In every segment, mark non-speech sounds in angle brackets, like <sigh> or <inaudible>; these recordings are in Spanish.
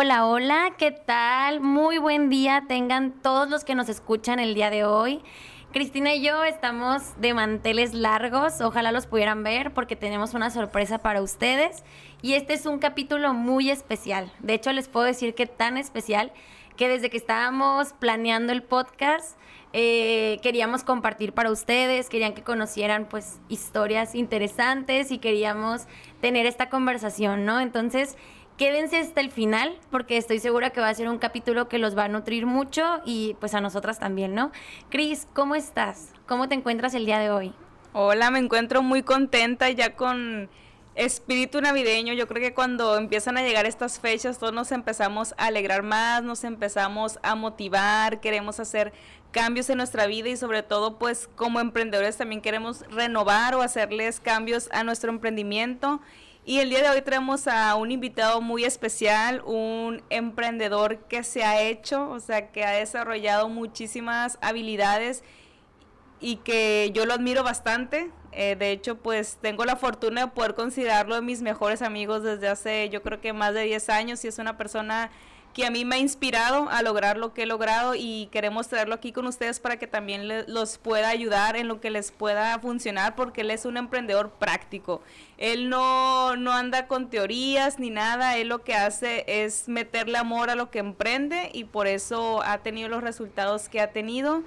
Hola, hola, ¿qué tal? Muy buen día tengan todos los que nos escuchan el día de hoy. Cristina y yo estamos de manteles largos, ojalá los pudieran ver porque tenemos una sorpresa para ustedes y este es un capítulo muy especial. De hecho, les puedo decir que tan especial que desde que estábamos planeando el podcast eh, queríamos compartir para ustedes, querían que conocieran pues historias interesantes y queríamos tener esta conversación, ¿no? Entonces, Quédense hasta el final porque estoy segura que va a ser un capítulo que los va a nutrir mucho y pues a nosotras también, ¿no? Cris, ¿cómo estás? ¿Cómo te encuentras el día de hoy? Hola, me encuentro muy contenta ya con espíritu navideño. Yo creo que cuando empiezan a llegar estas fechas todos nos empezamos a alegrar más, nos empezamos a motivar, queremos hacer cambios en nuestra vida y sobre todo pues como emprendedores también queremos renovar o hacerles cambios a nuestro emprendimiento y el día de hoy tenemos a un invitado muy especial, un emprendedor que se ha hecho, o sea, que ha desarrollado muchísimas habilidades y que yo lo admiro bastante. Eh, de hecho, pues tengo la fortuna de poder considerarlo de mis mejores amigos desde hace yo creo que más de 10 años y es una persona que a mí me ha inspirado a lograr lo que he logrado y queremos traerlo aquí con ustedes para que también los pueda ayudar en lo que les pueda funcionar porque él es un emprendedor práctico. Él no, no anda con teorías ni nada, él lo que hace es meterle amor a lo que emprende y por eso ha tenido los resultados que ha tenido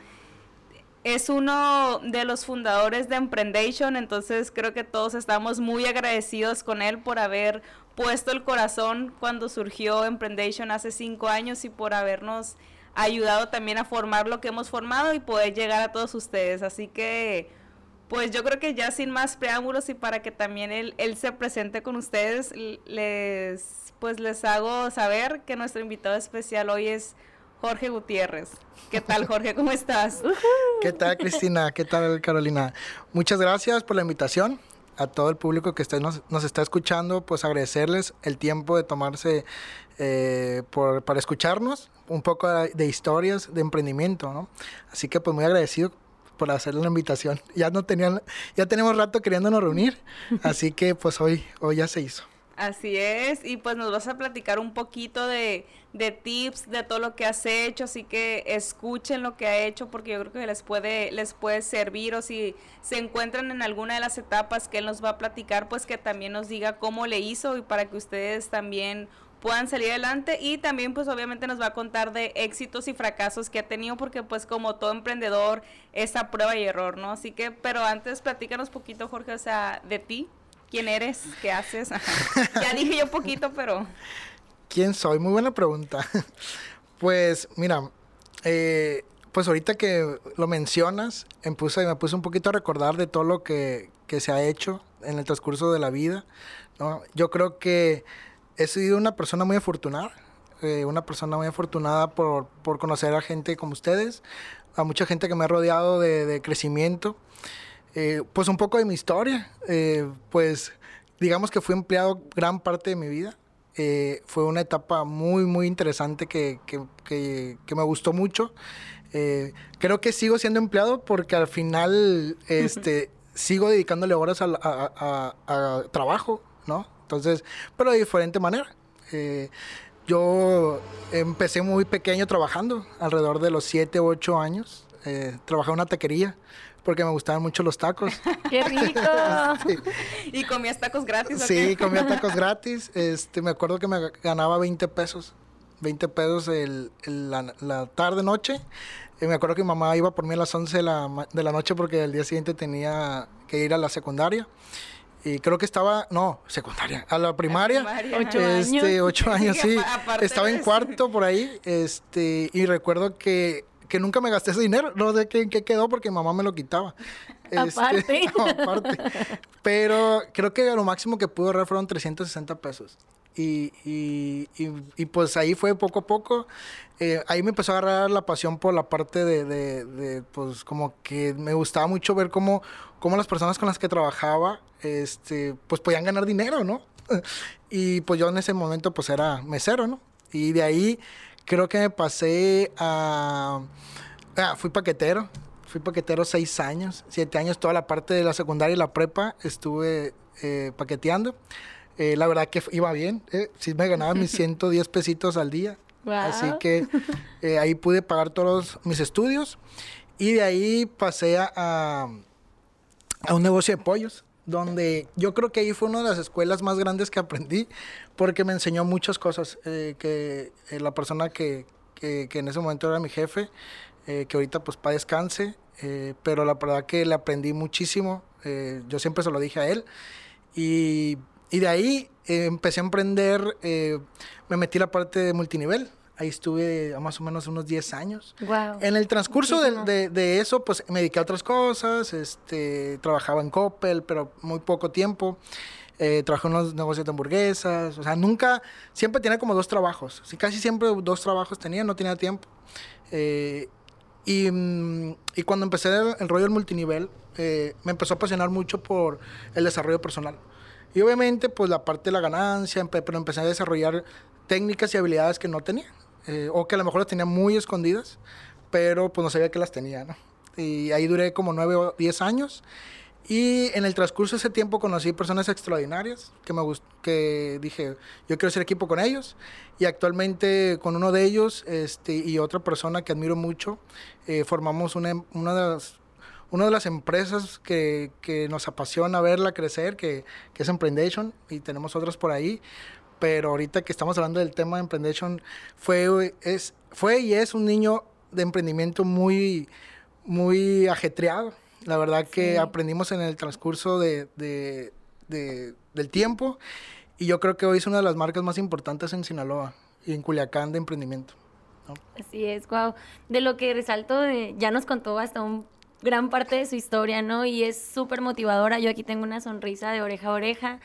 es uno de los fundadores de Emprendation, entonces creo que todos estamos muy agradecidos con él por haber puesto el corazón cuando surgió Emprendation hace cinco años y por habernos ayudado también a formar lo que hemos formado y poder llegar a todos ustedes. Así que, pues yo creo que ya sin más preámbulos y para que también él, se presente con ustedes, les, pues les hago saber que nuestro invitado especial hoy es Jorge Gutiérrez. ¿Qué tal, Jorge? ¿Cómo estás? <laughs> ¿Qué tal, Cristina? ¿Qué tal, Carolina? Muchas gracias por la invitación a todo el público que nos, nos, está escuchando, pues agradecerles el tiempo de tomarse eh, por, para escucharnos un poco de, historias de emprendimiento, ¿no? Así que pues muy agradecido por hacer la invitación. Ya no tenían, ya tenemos rato queriéndonos reunir, <laughs> así que pues hoy, hoy ya se hizo. Así es, y pues nos vas a platicar un poquito de, de, tips de todo lo que has hecho, así que escuchen lo que ha hecho porque yo creo que les puede, les puede servir o si se encuentran en alguna de las etapas que él nos va a platicar, pues que también nos diga cómo le hizo y para que ustedes también puedan salir adelante y también pues obviamente nos va a contar de éxitos y fracasos que ha tenido porque pues como todo emprendedor es a prueba y error, ¿no? Así que, pero antes platícanos poquito Jorge, o sea, de ti. ¿Quién eres? ¿Qué haces? <laughs> ya dije yo poquito, pero... ¿Quién soy? Muy buena pregunta. <laughs> pues mira, eh, pues ahorita que lo mencionas, me puse, me puse un poquito a recordar de todo lo que, se ha hecho en el transcurso de la vida. Yo creo que he sido una persona muy afortunada, eh, una persona muy afortunada por, conocer a gente como ustedes, a mucha gente que me ha rodeado de, de crecimiento. Eh, pues un poco de mi historia. Eh, pues digamos que fui empleado gran parte de mi vida. Eh, fue una etapa muy, muy interesante que, me gustó mucho. creo que sigo siendo empleado porque al final <laughs> este, sigo dedicándole horas a, trabajo, ¿no? Entonces, pero de diferente manera. yo empecé muy pequeño trabajando, alrededor de los 7 u 8 años. trabajé en una taquería porque me gustaban mucho los tacos. <laughs> ¡Qué rico! <laughs> ¿Y comías tacos gratis? sí, comía <laughs> tacos gratis. Este, me acuerdo que me ganaba 20 pesos. 20 pesos el, la, tarde, noche. Y me acuerdo que mi mamá iba por mí a las 11 de la, de la noche porque el día siguiente tenía que ir a la secundaria. Y creo que estaba, no, secundaria, a la primaria. Ocho este, años. Ocho años, sí. Estaba en cuarto por ahí. Este, y recuerdo que que nunca me gasté ese dinero. No sé qué, qué quedó porque mamá me lo quitaba. <laughs> Este, <laughs> aparte. aparte. Pero creo que lo máximo que pude ahorrar fueron 360 pesos. Y, y, y, pues ahí fue poco a poco. Eh, ahí me empezó a agarrar la pasión por la parte de, de, pues como que me gustaba mucho ver cómo, cómo las personas con las que trabajaba, este, pues podían ganar dinero, ¿no? <laughs> y pues yo en ese momento pues era mesero, ¿no? Y de ahí creo que me pasé a... Ah, fui paquetero. Fui paquetero seis años, siete años, toda la parte de la secundaria y la prepa estuve eh, paqueteando. Eh, la verdad que iba bien, eh. sí me ganaba mis <laughs> 110 pesitos al día. Así que eh, ahí pude pagar todos mis estudios y de ahí pasé a, a un negocio de pollos donde yo creo que ahí fue una de las escuelas más grandes que aprendí, porque me enseñó muchas cosas, eh, que eh, la persona que, que, en ese momento era mi jefe, eh, que ahorita pues para descanse, pero la verdad que le aprendí muchísimo, yo siempre se lo dije a él, y, y de ahí empecé a emprender, me metí la parte de multinivel, Ahí estuve más o menos unos 10 años. En el transcurso de, de, eso, pues me dediqué a otras cosas. Este, trabajaba en Coppel, pero muy poco tiempo. Eh, trabajé en los negocios de hamburguesas. O sea, nunca, siempre tenía como dos trabajos. Sí, casi siempre dos trabajos tenía, no tenía tiempo. Eh, y, mm, y, cuando empecé el, el rollo del multinivel, eh, me empezó a apasionar mucho por el desarrollo personal. Y obviamente, pues la parte de la ganancia, pero empecé a desarrollar técnicas y habilidades que no tenía. Eh, o que a lo mejor las tenía muy escondidas, pero pues no sabía que las tenía, ¿no? Y ahí duré como nueve o diez años. Y en el transcurso de ese tiempo conocí personas extraordinarias que me que dije, yo quiero hacer equipo con ellos. Y actualmente con uno de ellos este, y otra persona que admiro mucho, eh, formamos una, una, de las, una de las empresas que, que nos apasiona verla crecer, que, que es Emprendation, y tenemos otras por ahí pero ahorita que estamos hablando del tema de Emprendation, fue, es, fue y es un niño de emprendimiento muy, muy ajetreado. La verdad que aprendimos en el transcurso de, de, del tiempo y yo creo que hoy es una de las marcas más importantes en Sinaloa y en Culiacán de emprendimiento. Así es, wow. De lo que resalto, de, ya nos contó hasta un gran parte de su historia, ¿no? Y es súper motivadora. Yo aquí tengo una sonrisa de oreja a oreja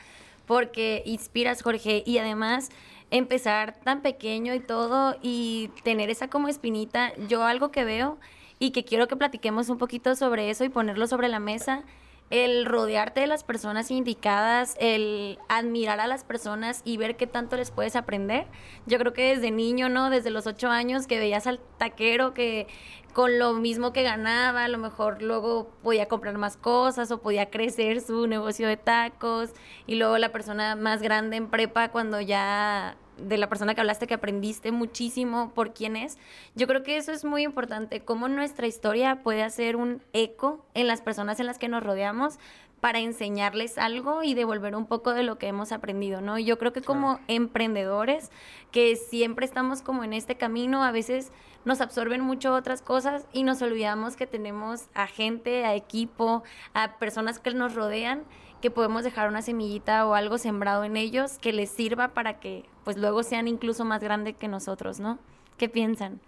porque inspiras, Jorge, y además empezar tan pequeño y todo y tener esa como espinita, yo algo que veo y que quiero que platiquemos un poquito sobre eso y ponerlo sobre la mesa, el rodearte de las personas indicadas, el admirar a las personas y ver qué tanto les puedes aprender. Yo creo que desde niño, ¿no? Desde los ocho años que veías al taquero que con lo mismo que ganaba, a lo mejor luego podía comprar más cosas o podía crecer su negocio de tacos y luego la persona más grande en prepa cuando ya de la persona que hablaste que aprendiste muchísimo por quién es. Yo creo que eso es muy importante, cómo nuestra historia puede hacer un eco en las personas en las que nos rodeamos para enseñarles algo y devolver un poco de lo que hemos aprendido, ¿no? Yo creo que como emprendedores que siempre estamos como en este camino, a veces nos absorben mucho otras cosas y nos olvidamos que tenemos a gente, a equipo, a personas que nos rodean, que podemos dejar una semillita o algo sembrado en ellos que les sirva para que pues luego sean incluso más grandes que nosotros, ¿no? ¿Qué piensan?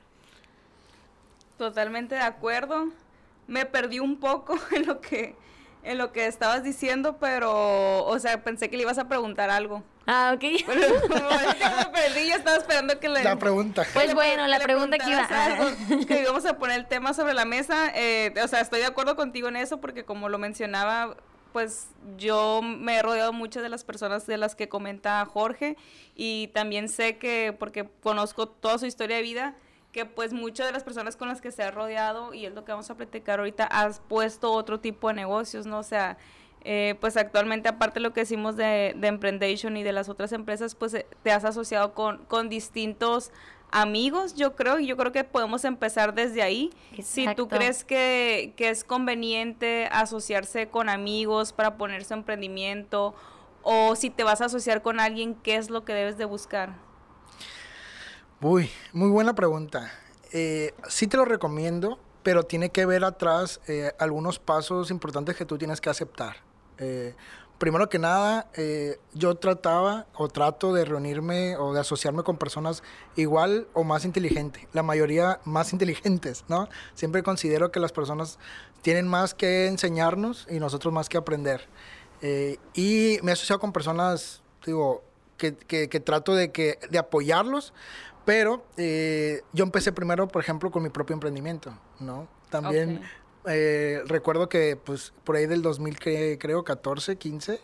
Totalmente de acuerdo. Me perdí un poco <laughs> en lo que en lo que estabas diciendo, pero, o sea, pensé que le ibas a preguntar algo. Ah, ok. <laughs> Pero me perdí y estaba esperando que le... La pregunta. Pues bueno, la pregunta que iba... <laughs> que íbamos a poner el tema sobre la mesa. Eh, o sea, estoy de acuerdo contigo en eso porque como lo mencionaba, pues yo me he rodeado mucho de las personas de las que comenta Jorge y también sé que, porque conozco toda su historia de vida, que pues muchas de las personas con las que se ha rodeado, y es lo que vamos a platicar ahorita, has puesto otro tipo de negocios, ¿no? O sea, eh, pues actualmente aparte de lo que decimos de, de Emprendation y de las otras empresas, pues eh, te has asociado con, con distintos amigos, yo creo, y yo creo que podemos empezar desde ahí. Si tú crees que, que es conveniente asociarse con amigos para poner su emprendimiento, o si te vas a asociar con alguien, ¿qué es lo que debes de buscar? Uy, muy buena pregunta. Eh, sí te lo recomiendo, pero tiene que ver atrás eh, algunos pasos importantes que tú tienes que aceptar. Eh, primero que nada, yo trataba o trato de reunirme o de asociarme con personas igual o más inteligentes, la mayoría más <laughs> inteligentes, ¿no? Siempre considero que las personas tienen más que enseñarnos y nosotros más que aprender. y me he asociado con personas, digo, que, que, trato de, que, de apoyarlos, pero eh, yo empecé primero, por ejemplo, con mi propio emprendimiento, ¿no? También. Eh, recuerdo que, pues, por ahí del 2000, que- creo, 14, 15,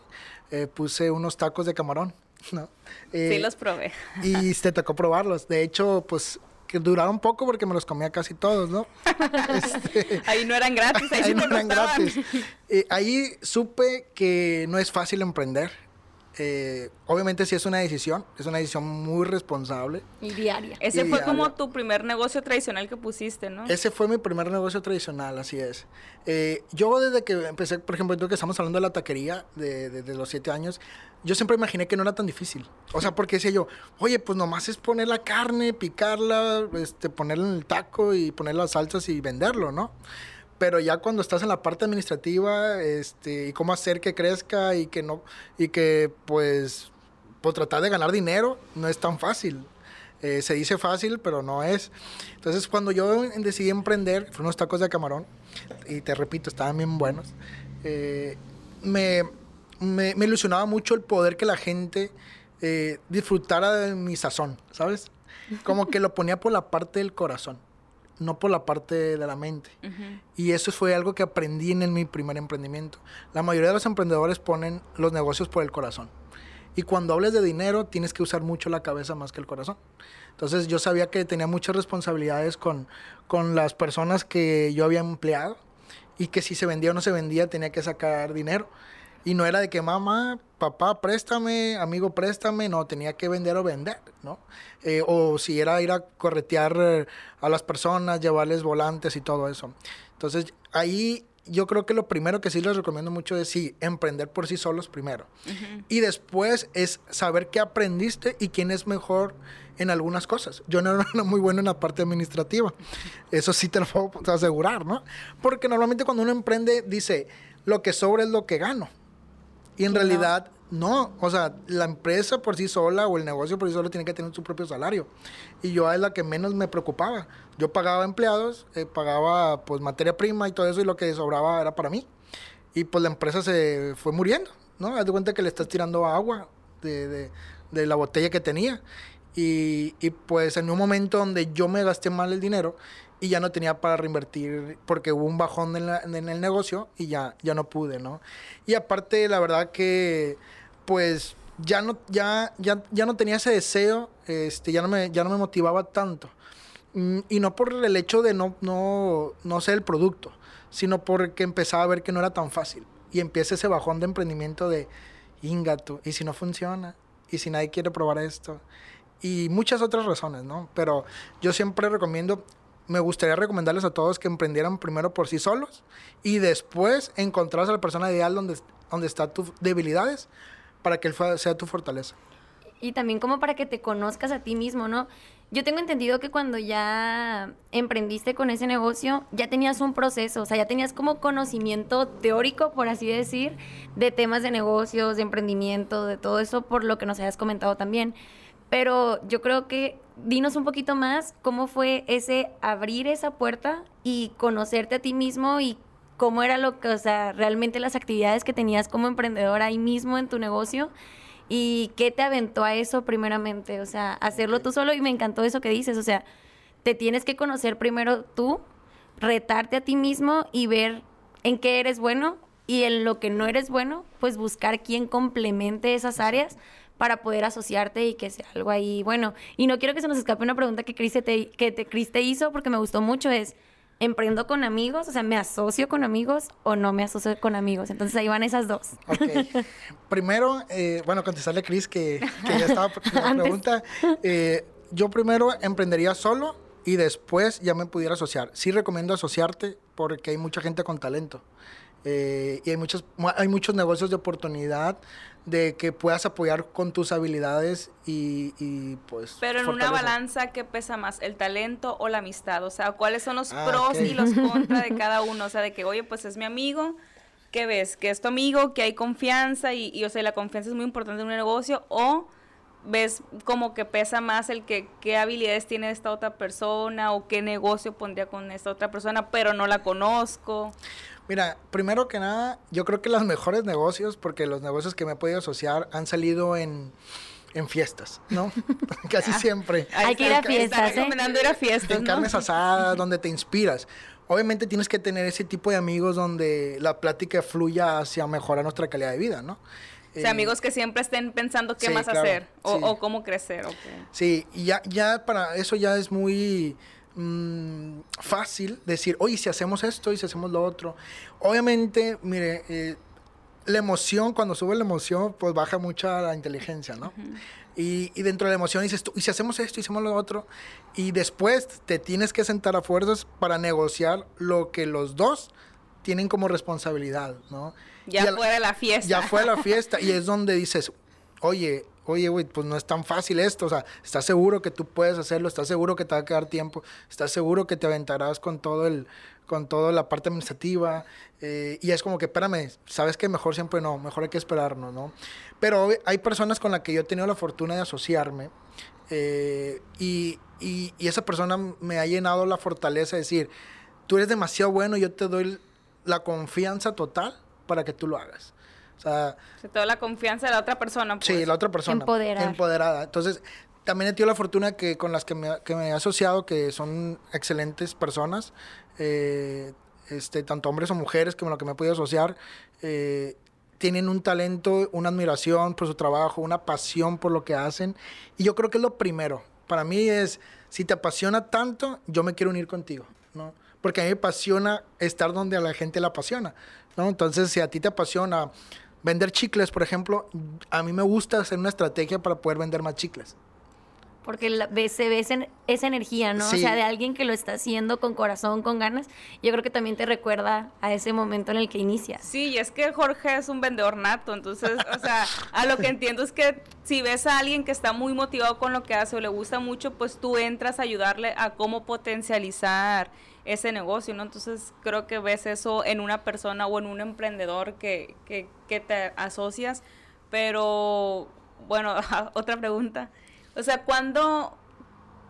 eh, puse unos tacos de camarón, <laughs> ¿no? Sí, Eh, los probé. y te tocó probarlos. De hecho, pues, que duraron poco porque me los comía casi todos, ¿no? <laughs> Este, Ahí no eran gratis, ahí, sí ahí no te eran costaban. gratis. Eh, ahí supe que no es fácil emprender. Eh, obviamente sí es una decisión, es una decisión muy responsable. Y diaria. Ese Y fue como tu primer negocio tradicional que pusiste, ¿no? Ese fue mi primer negocio tradicional, así es. Eh, yo desde que empecé, por ejemplo, ahorita que estamos hablando de la taquería de, de- de los siete años, yo siempre imaginé que no era tan difícil. O sea, porque decía yo, oye, pues nomás es poner la carne, picarla, este, ponerla en el taco y poner las salsas y venderlo, ¿no? Pero ya cuando estás en la parte administrativa, este, y cómo hacer que crezca y que no, y que pues, por tratar de ganar dinero, no es tan fácil. Eh, se dice fácil, pero no es. Entonces, cuando yo decidí emprender, fueron unos tacos de camarón, y te repito, estaban bien buenos, eh, me, me, me ilusionaba mucho el poder que la gente eh, disfrutara de mi sazón, ¿sabes? Como que lo ponía por la parte del corazón, no por la parte de la mente. Y eso fue algo que aprendí en mi primer emprendimiento. La mayoría de los emprendedores ponen los negocios por el corazón. Y cuando hables de dinero, tienes que usar mucho la cabeza más que el corazón. Entonces yo sabía que tenía muchas responsabilidades con, con las personas que yo había empleado y que si se vendía o no se vendía tenía que sacar dinero. Y no era de que mamá, papá, préstame, amigo, préstame, no, tenía que vender o vender, ¿no? Eh, o si era ir a corretear eh, a las personas, llevarles volantes y todo eso. Entonces ahí yo creo que lo primero que sí les recomiendo mucho es sí, emprender por sí solos primero. Y después es saber qué aprendiste y quién es mejor en algunas cosas. Yo no <laughs> era muy bueno en la parte administrativa. Eso sí te lo puedo asegurar, ¿no? Porque normalmente cuando uno emprende dice, lo que sobra es lo que gano. Y en Y no. realidad no, o sea, la empresa por sí sola o el negocio por sí solo tiene que tener su propio salario. Y yo es la que menos me preocupaba. Yo pagaba empleados, eh, pagaba pues materia prima y todo eso y lo que sobraba era para mí. Y pues la empresa se fue muriendo, ¿no? Haz de cuenta que le estás tirando agua de, de- de la botella que tenía. Y, y, pues en un momento donde yo me gasté mal el dinero y ya no tenía para reinvertir porque hubo un bajón en, la- en el negocio y ya, ya no pude, ¿no? Y aparte, la verdad que pues ya no, ya, ya, ya no tenía ese deseo, este, ya, no me, ya no me motivaba tanto. Mm, Y no por el hecho de no, no, no ser el producto, sino porque empezaba a ver que no era tan fácil. Y empieza ese bajón de emprendimiento de, ingato, ¿y si no funciona? ¿Y si nadie quiere probar esto? Y muchas otras razones, ¿no? Pero yo siempre recomiendo, me gustaría recomendarles a todos que emprendieran primero por sí solos y después encontrarse a la persona ideal donde, donde están tus debilidades para que él sea tu fortaleza. Y también como para que te conozcas a ti mismo, ¿no? Yo tengo entendido que cuando ya emprendiste con ese negocio, ya tenías un proceso, o sea, ya tenías como conocimiento teórico, por así decir, de temas de negocios, de emprendimiento, de todo eso, por lo que nos hayas comentado también. Pero yo creo que dinos un poquito más cómo fue ese abrir esa puerta y conocerte a ti mismo y cómo era lo que, o sea, realmente las actividades que tenías como emprendedor ahí mismo en tu negocio y qué te aventó a eso primeramente, o sea, hacerlo tú solo. Y me encantó eso que dices, o sea, te tienes que conocer primero tú, retarte a ti mismo y ver en qué eres bueno y en lo que no eres bueno, pues buscar quién complemente esas áreas para poder asociarte y que sea algo ahí bueno. Y no quiero que se nos escape una pregunta que Cris te, que te, Cris te hizo porque me gustó mucho, es, ¿emprendo con amigos? O sea, ¿me asocio con amigos o no me asocio con amigos? Entonces ahí van esas dos. Ok. <laughs> primero, eh, bueno, contestarle a Cris que, que ya estaba <laughs> la pregunta. Eh, yo primero emprendería solo y después ya me pudiera asociar. Sí recomiendo asociarte porque hay mucha gente con talento. Eh, y hay muchos, mu- hay muchos negocios de oportunidad de que puedas apoyar con tus habilidades y, y, pues... Pero en una balanza, ¿qué pesa más? ¿El talento o la amistad? O sea, ¿cuáles son los Ah, pros y los <laughs> contras de cada uno? O sea, de que, oye, pues es mi amigo, ¿qué ves? Que es tu amigo, que hay confianza y, y, o sea, la confianza es muy importante en un negocio o ves como que pesa más el que qué habilidades tiene esta otra persona o qué negocio pondría con esta otra persona, pero no la conozco. Mira, primero que nada, yo creo que los mejores negocios, porque los negocios que me he podido asociar han salido en, en fiestas, ¿no? <laughs> Casi siempre. Hay que ir a fiestas, ¿eh? recomendando ir a fiestas, En ¿no? carnes asadas, donde te inspiras. Obviamente tienes que tener ese tipo de amigos donde la plática fluya hacia mejorar nuestra calidad de vida, ¿no? O sea, Eh, amigos que siempre estén pensando qué sí, más claro, hacer o, sí. o cómo crecer. Sí, y ya, ya para eso ya es muy mm, fácil decir, oye, si hacemos esto y si hacemos lo otro. Obviamente, mire, eh, la emoción, cuando sube la emoción, pues baja mucha la inteligencia, ¿no? y, y dentro de la emoción dices tú, y si hacemos esto y hacemos lo otro, y después te tienes que sentar a fuerzas para negociar lo que los dos tienen como responsabilidad, ¿no? Ya Y al- fuera de la fiesta. ya fue la <laughs> fiesta y es donde dices, oye, oye, güey, pues no es tan fácil esto, o sea, ¿estás seguro que tú puedes hacerlo? ¿Estás seguro que te va a quedar tiempo? ¿Estás seguro que te aventarás con todo el, con toda la parte administrativa? Eh, y es como que, espérame, sabes que mejor siempre no, mejor hay que esperarnos, ¿no? Pero hay personas con las que yo he tenido la fortuna de asociarme eh, y, y- y esa persona me ha llenado la fortaleza de decir, tú eres demasiado bueno, yo te doy la confianza total para que tú lo hagas. Sea, Se te da la confianza de la otra persona. Pues. sí, la otra persona. Empoderar. Empoderada. Entonces, también he tenido la fortuna que con las que me, que me he asociado, que son excelentes personas, eh, este, tanto hombres o mujeres, con lo que me he podido asociar, eh, tienen un talento, una admiración por su trabajo, una pasión por lo que hacen. Y yo creo que es lo primero. Para mí es, si te apasiona tanto, yo me quiero unir contigo, ¿no? Porque a mí me apasiona estar donde a la gente le apasiona, ¿no? Entonces, si a ti te apasiona vender chicles, por ejemplo, a mí me gusta hacer una estrategia para poder vender más chicles. Porque la- ve- se ve esa, esa energía, ¿no? Sí. O sea, de alguien que lo está haciendo con corazón, con ganas. Yo creo que también te recuerda a ese momento en el que inicias. Sí, y es que Jorge es un vendedor nato, entonces, o sea, a lo que entiendo es que si ves a alguien que está muy motivado con lo que hace o le gusta mucho, pues tú entras a ayudarle a cómo potencializar ese negocio, ¿no? Entonces creo que ves eso en una persona o en un emprendedor que, que, que te asocias, pero bueno, <laughs> otra pregunta. O sea, ¿cuándo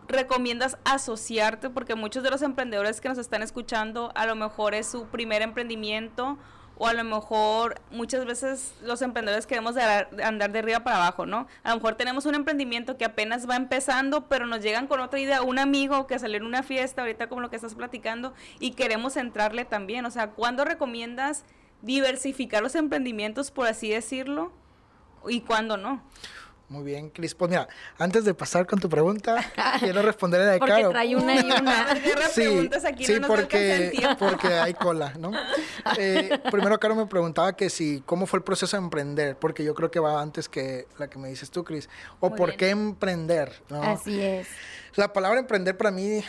recomiendas asociarte? Porque muchos de los emprendedores que nos están escuchando a lo mejor es su primer emprendimiento o a lo mejor muchas veces los emprendedores queremos andar de arriba para abajo, ¿no? A lo mejor tenemos un emprendimiento que apenas va empezando, pero nos llegan con otra idea, un amigo que salió en una fiesta, ahorita como lo que estás platicando, y queremos entrarle también. O sea, ¿cuándo recomiendas diversificar los emprendimientos, por así decirlo? ¿Y cuándo no? Muy bien, Cris. Pues mira, antes de pasar con tu pregunta, <laughs> quiero responder a de Porque Caro. trae una y una. <laughs> Guerra de preguntas aquí, sí, no nos alcanza el porque, hay cola, ¿no? <laughs> Eh, primero, Caro me preguntaba que si, ¿cómo fue el proceso de emprender? Porque yo creo que va antes que la que me dices tú, Cris. O Muy por bien. qué emprender, ¿no? Así es. La palabra emprender para mí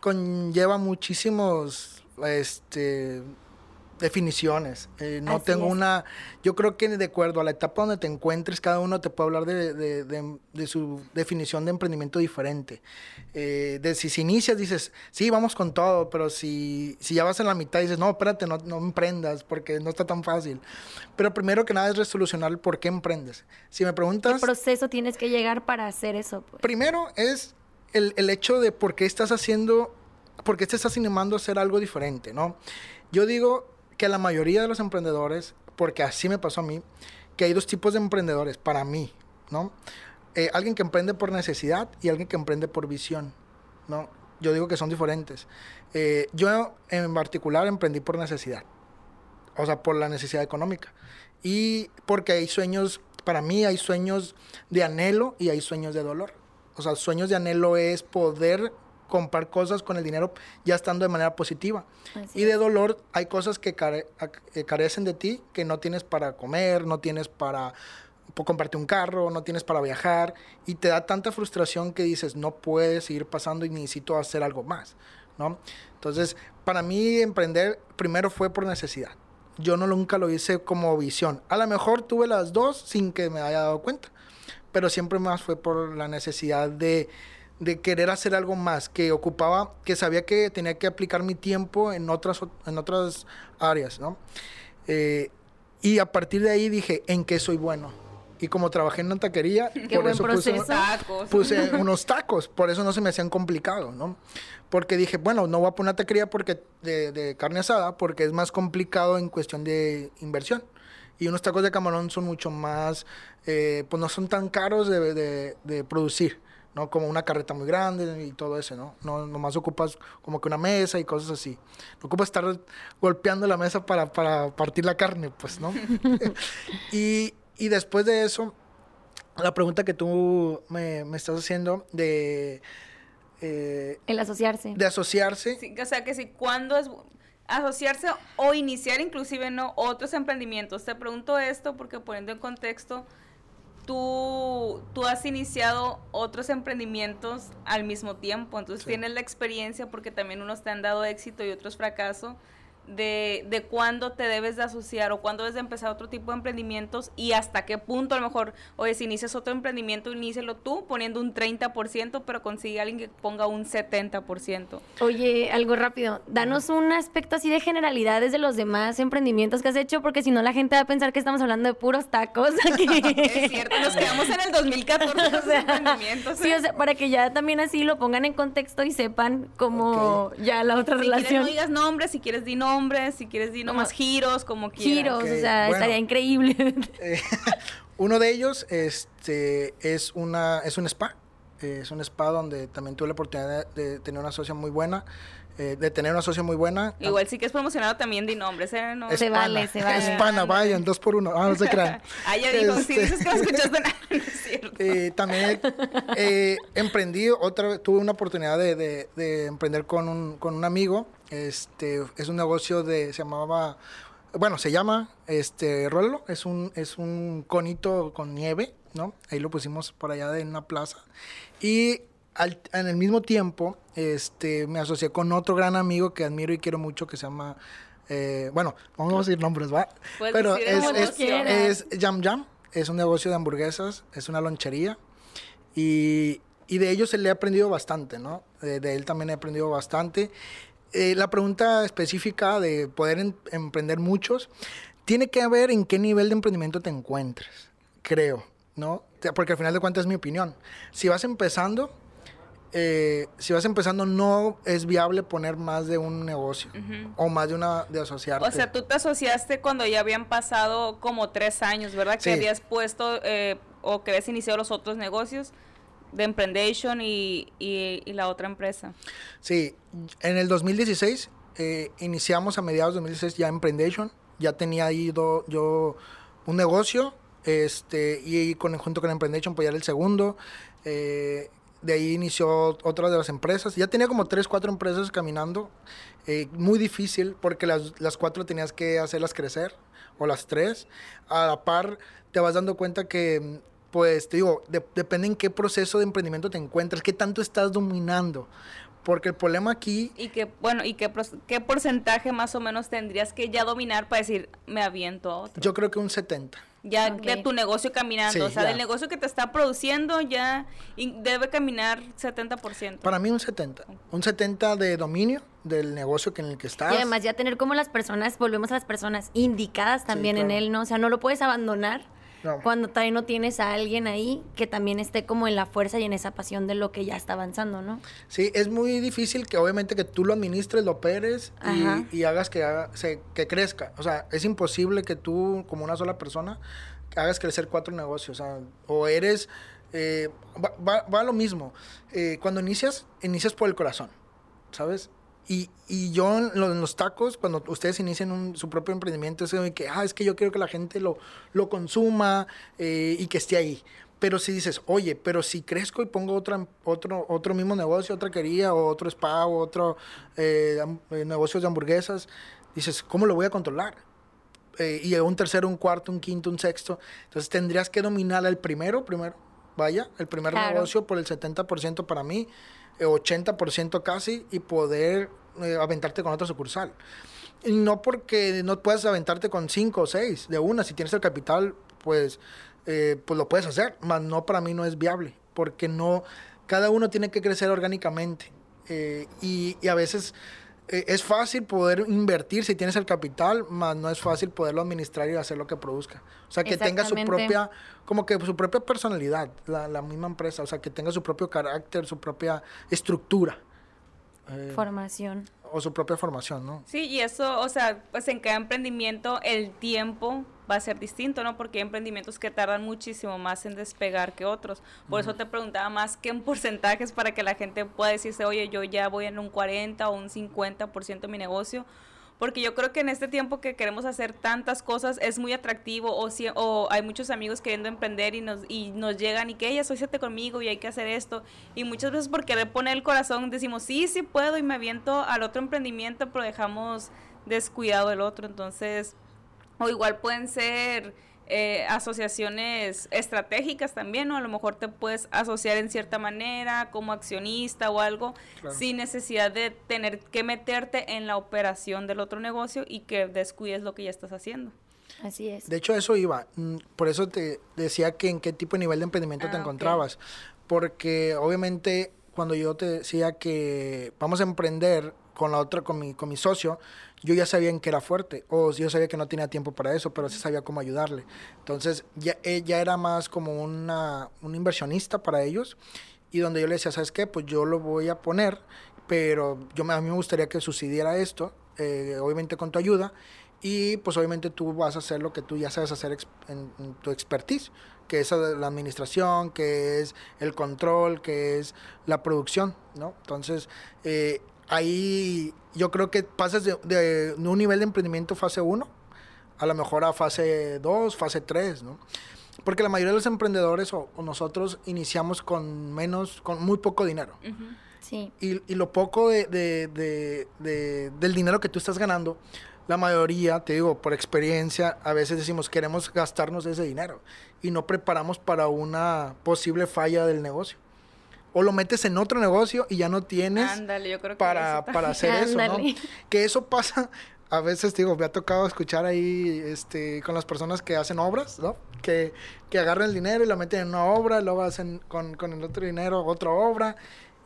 conlleva muchísimos este, definiciones. Eh, no Así tengo es. una... Yo creo que de acuerdo a la etapa donde te encuentres, cada uno te puede hablar de, de- de- de su definición de emprendimiento diferente. Eh, de si, si inicias, dices, sí, vamos con todo, pero si, si ya vas en la mitad, dices, no, espérate, no, no emprendas, porque no está tan fácil. Pero primero que nada es resolucionar el por qué emprendes. Si me ¿Qué preguntas... proceso tienes que llegar para hacer eso? Pues? Primero es el, el hecho de por qué estás haciendo, por qué te estás animando a hacer algo diferente, ¿no? Yo digo que la mayoría de los emprendedores, porque así me pasó a mí, que hay dos tipos de emprendedores para mí, ¿no? Eh, alguien que emprende por necesidad y alguien que emprende por visión, ¿no? Yo digo que son diferentes. Eh, yo en particular emprendí por necesidad, o sea, por la necesidad económica. Y porque hay sueños, para mí hay sueños de anhelo y hay sueños de dolor. O sea, sueños de anhelo es poder comprar cosas con el dinero ya estando de manera positiva. Así y de dolor hay cosas que care- eh, carecen de ti, que no tienes para comer, no tienes para comprarte un carro, no tienes para viajar y te da tanta frustración que dices, no puedes seguir pasando y necesito hacer algo más, ¿no? Entonces, para mí emprender primero fue por necesidad. Yo no nunca lo hice como visión. A lo mejor tuve las dos sin que me haya dado cuenta, pero siempre más fue por la necesidad de, de querer hacer algo más, que ocupaba, que sabía que tenía que aplicar mi tiempo en otras, ot- en otras áreas, ¿no? Eh, y a partir de ahí dije, ¿en qué soy bueno? Y como trabajé en una taquería, <laughs> Qué buen puse- proceso. Tacos. puse <laughs> unos tacos, por eso no se me hacían complicados, ¿no? Porque dije, bueno, no voy a poner una taquería porque de, de carne asada, porque es más complicado en cuestión de inversión. Y unos tacos de camarón son mucho más, eh, pues no son tan caros de, de, de producir. ¿No? Como una carreta muy grande y todo eso, ¿no? No, nomás ocupas como que una mesa y cosas así. No ocupas estar golpeando la mesa para, para partir la carne, pues, ¿no? <laughs> <laughs> y, y después de eso, la pregunta que tú me, me estás haciendo de... Eh, el asociarse. De asociarse. Sí, o sea, que si cuando es asociarse o iniciar inclusive no otros emprendimientos. Te pregunto esto porque poniendo en contexto, tú, tú has iniciado otros emprendimientos al mismo tiempo, entonces tienes la experiencia porque también unos te han dado éxito y otros fracaso de, de cuándo te debes de asociar o cuándo debes de empezar otro tipo de emprendimientos y hasta qué punto a lo mejor, oye, si inicias otro emprendimiento, inícialo tú poniendo un 30%, pero consigue alguien que ponga un 70%. Oye, algo rápido, danos un aspecto así de generalidades de los demás emprendimientos que has hecho, porque si no la gente va a pensar que estamos hablando de puros tacos. <laughs> Aquí. es cierto, nos quedamos en el 2014 <laughs> o sea, emprendimientos. Sí, o sea, para que ya también así lo pongan en contexto y sepan cómo ya la otra si relación. Quieres, no digas nombres, si quieres di nombres, si quieres di nomás giros, como quieras. Giros, okay. o sea, bueno, estaría increíble. <laughs> Eh, uno de ellos este, es, una, es un spa. Eh, es un spa donde también tuve la oportunidad de, de tener una socia muy buena. Eh, de tener una socia muy buena. Igual sí que es promocionado también de nombres, ¿eh? No. Se vale, se vale. Hispana, vayan, dos por uno. Ah, no se crean. <laughs> ah, ya dijo, este... si dices que no escuchaste nada, <laughs> no es cierto. Eh, también eh, emprendí, otra tuve una oportunidad de, de, de, emprender con un, con un amigo. Este, es un negocio de, se llamaba, bueno, se llama, este, Rollo, es un, es un conito con nieve, ¿no? Ahí lo pusimos por allá en una plaza. Y al, en el mismo tiempo, este, me asocié con otro gran amigo que admiro y quiero mucho, que se llama, eh, bueno, vamos a decir nombres, ¿va? Pero es, es, es, Jam Jam, es un negocio de hamburguesas, es una lonchería, y, y de ellos le he aprendido bastante, ¿no? De, de él también he aprendido bastante. Eh, la pregunta específica de poder en, emprender muchos, tiene que ver en qué nivel de emprendimiento te encuentres, creo, ¿no? Porque al final de cuentas es mi opinión. Si vas empezando, eh, si vas empezando, no es viable poner más de un negocio uh -huh. o más de una de asociarte. O sea, tú te asociaste cuando ya habían pasado como tres años, ¿verdad? Que sí. habías puesto eh, o que habías iniciado los otros negocios de Emprendation y, y, la otra empresa. Sí, en el 2016 eh, iniciamos a mediados de 2016 ya Emprendation, ya tenía ahí yo un negocio este, y con, junto con Emprendation pues ya era el segundo. Eh, de ahí inició otra de las empresas. Ya tenía como tres, cuatro empresas caminando. Eh, muy difícil porque las, las, cuatro tenías que hacerlas crecer, o las tres. A la par te vas dando cuenta que, pues te digo, de, depende en qué proceso de emprendimiento te encuentras, qué tanto estás dominando. Porque el problema aquí... Y que, bueno, ¿y qué, qué porcentaje más o menos tendrías que ya dominar para decir, me aviento a otro? Yo creo que un 70 ya okay. de tu negocio caminando, sí, o sea, ya. del negocio que te está produciendo ya debe caminar 70%. Para mí un 70, un 70 de dominio del negocio que en el que estás. Y además ya tener como las personas, volvemos a las personas indicadas también sí, claro. en él, ¿no? O sea, no lo puedes abandonar. No. Cuando también no tienes a alguien ahí que también esté como en la fuerza y en esa pasión de lo que ya está avanzando, ¿no? Sí, es muy difícil que obviamente que tú lo administres, lo operes y, y, hagas que, haga, se, que crezca. O sea, es imposible que tú, como una sola persona, hagas crecer cuatro negocios. O sea, o eres... Eh, va, va, va, lo mismo. Eh, cuando inicias, inicias por el corazón, ¿sabes? Y, y yo en, lo, en, los tacos, cuando ustedes inician un, su propio emprendimiento, es que, ah, es que yo quiero que la gente lo, lo consuma eh, y que esté ahí. Pero si dices, oye, pero si crezco y pongo otra, otro, otro mismo negocio, otra quería, o otro spa, o otro eh, negocios de hamburguesas, dices, ¿cómo lo voy a controlar? Eh, y un tercero, un cuarto, un quinto, un sexto. Entonces tendrías que dominar el primero, primero, vaya, el primer claro. negocio por el 70% para mí. 80% casi y poder eh, aventarte con otra sucursal. Y no porque no puedas aventarte con 5 o 6 de una, si tienes el capital, pues, eh, pues lo puedes hacer, mas no para mí no es viable, porque no, cada uno tiene que crecer orgánicamente eh, y, y, a veces es fácil poder invertir si tienes el capital, mas no es fácil poderlo administrar y hacer lo que produzca. O sea, que tenga su propia, como que su propia personalidad, la, la, misma empresa, o sea, que tenga su propio carácter, su propia estructura. eh, Formación. O su propia formación, ¿no? Sí, y eso, o sea, pues en cada emprendimiento el tiempo va a ser distinto, ¿no? Porque hay emprendimientos que tardan muchísimo más en despegar que otros. Por eso te preguntaba más que en <laughs> porcentajes para que la gente pueda decirse, oye, yo ya voy en un 40 o un 50% de mi negocio. Porque yo creo que en este tiempo que queremos hacer tantas cosas es muy atractivo o, si, o hay muchos amigos queriendo emprender y nos, y nos llegan y que ella asociate conmigo y hay que hacer esto. Y muchas veces por querer poner el corazón decimos, sí, sí puedo y me aviento al otro emprendimiento, pero dejamos descuidado el otro. Entonces, o igual pueden ser eh, asociaciones estratégicas también, ¿no? A lo mejor te puedes asociar en cierta manera como accionista o algo Claro. sin necesidad de tener que meterte en la operación del otro negocio y que descuides lo que ya estás haciendo. Así es. De hecho, eso iba. Mm, Por eso te decía que en qué tipo de nivel de emprendimiento te Ah, ok. encontrabas. Porque obviamente cuando yo te decía que vamos a emprender con la otra, con mi, con mi socio, yo ya sabía en qué era fuerte. O yo sabía que no tenía tiempo para eso, pero sí sabía cómo ayudarle. Entonces, ya, eh, ya era más como una, un inversionista para ellos. Y donde yo le decía, ¿sabes qué? Pues yo lo voy a poner, pero yo a mí me gustaría que sucediera esto, eh, obviamente con tu ayuda. Y pues obviamente tú vas a hacer lo que tú ya sabes hacer en tu expertise, que es la administración, que es el control, que es la producción, ¿no? Entonces, eh, ahí yo creo que pasas de, de un nivel de emprendimiento fase 1 a lo mejor a fase 2, fase 3, ¿no? Porque la mayoría de los emprendedores o, o nosotros iniciamos con menos, con muy poco dinero. Sí. Y, y lo poco de, de- de- de- del dinero que tú estás ganando, la mayoría, te digo, por experiencia, a veces decimos queremos gastarnos ese dinero y no preparamos para una posible falla del negocio. O lo metes en otro negocio y ya no tienes Ándale, yo creo que para, para hacer eso, ¿no? Que eso pasa, a veces, digo, me ha tocado escuchar ahí este, con las personas que hacen obras, ¿no? Que, que agarran el dinero y lo meten en una obra, luego hacen con, con el otro dinero otra obra,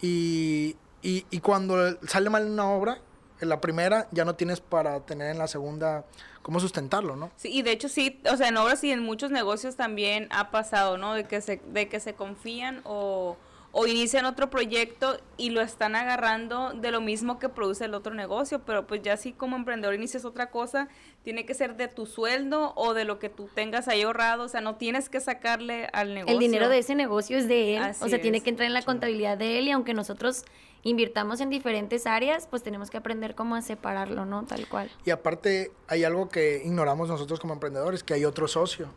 y, y, y cuando sale mal una obra, en la primera ya no tienes para tener en la segunda cómo sustentarlo, ¿no? Sí, y de hecho sí, o sea, en obras y en muchos negocios también ha pasado, ¿no? De que se, de que se confían o, o inician otro proyecto y lo están agarrando de lo mismo que produce el otro negocio, pero pues ya si como emprendedor inicias otra cosa, tiene que ser de tu sueldo o de lo que tú tengas ahí ahorrado, o sea, no tienes que sacarle al negocio. El dinero de ese negocio es de él, Así o sea, tiene que entrar en la contabilidad de él y aunque nosotros invirtamos en diferentes áreas, pues tenemos que aprender cómo a separarlo, ¿no? Tal cual. Y aparte hay algo que ignoramos nosotros como emprendedores, que hay otro socio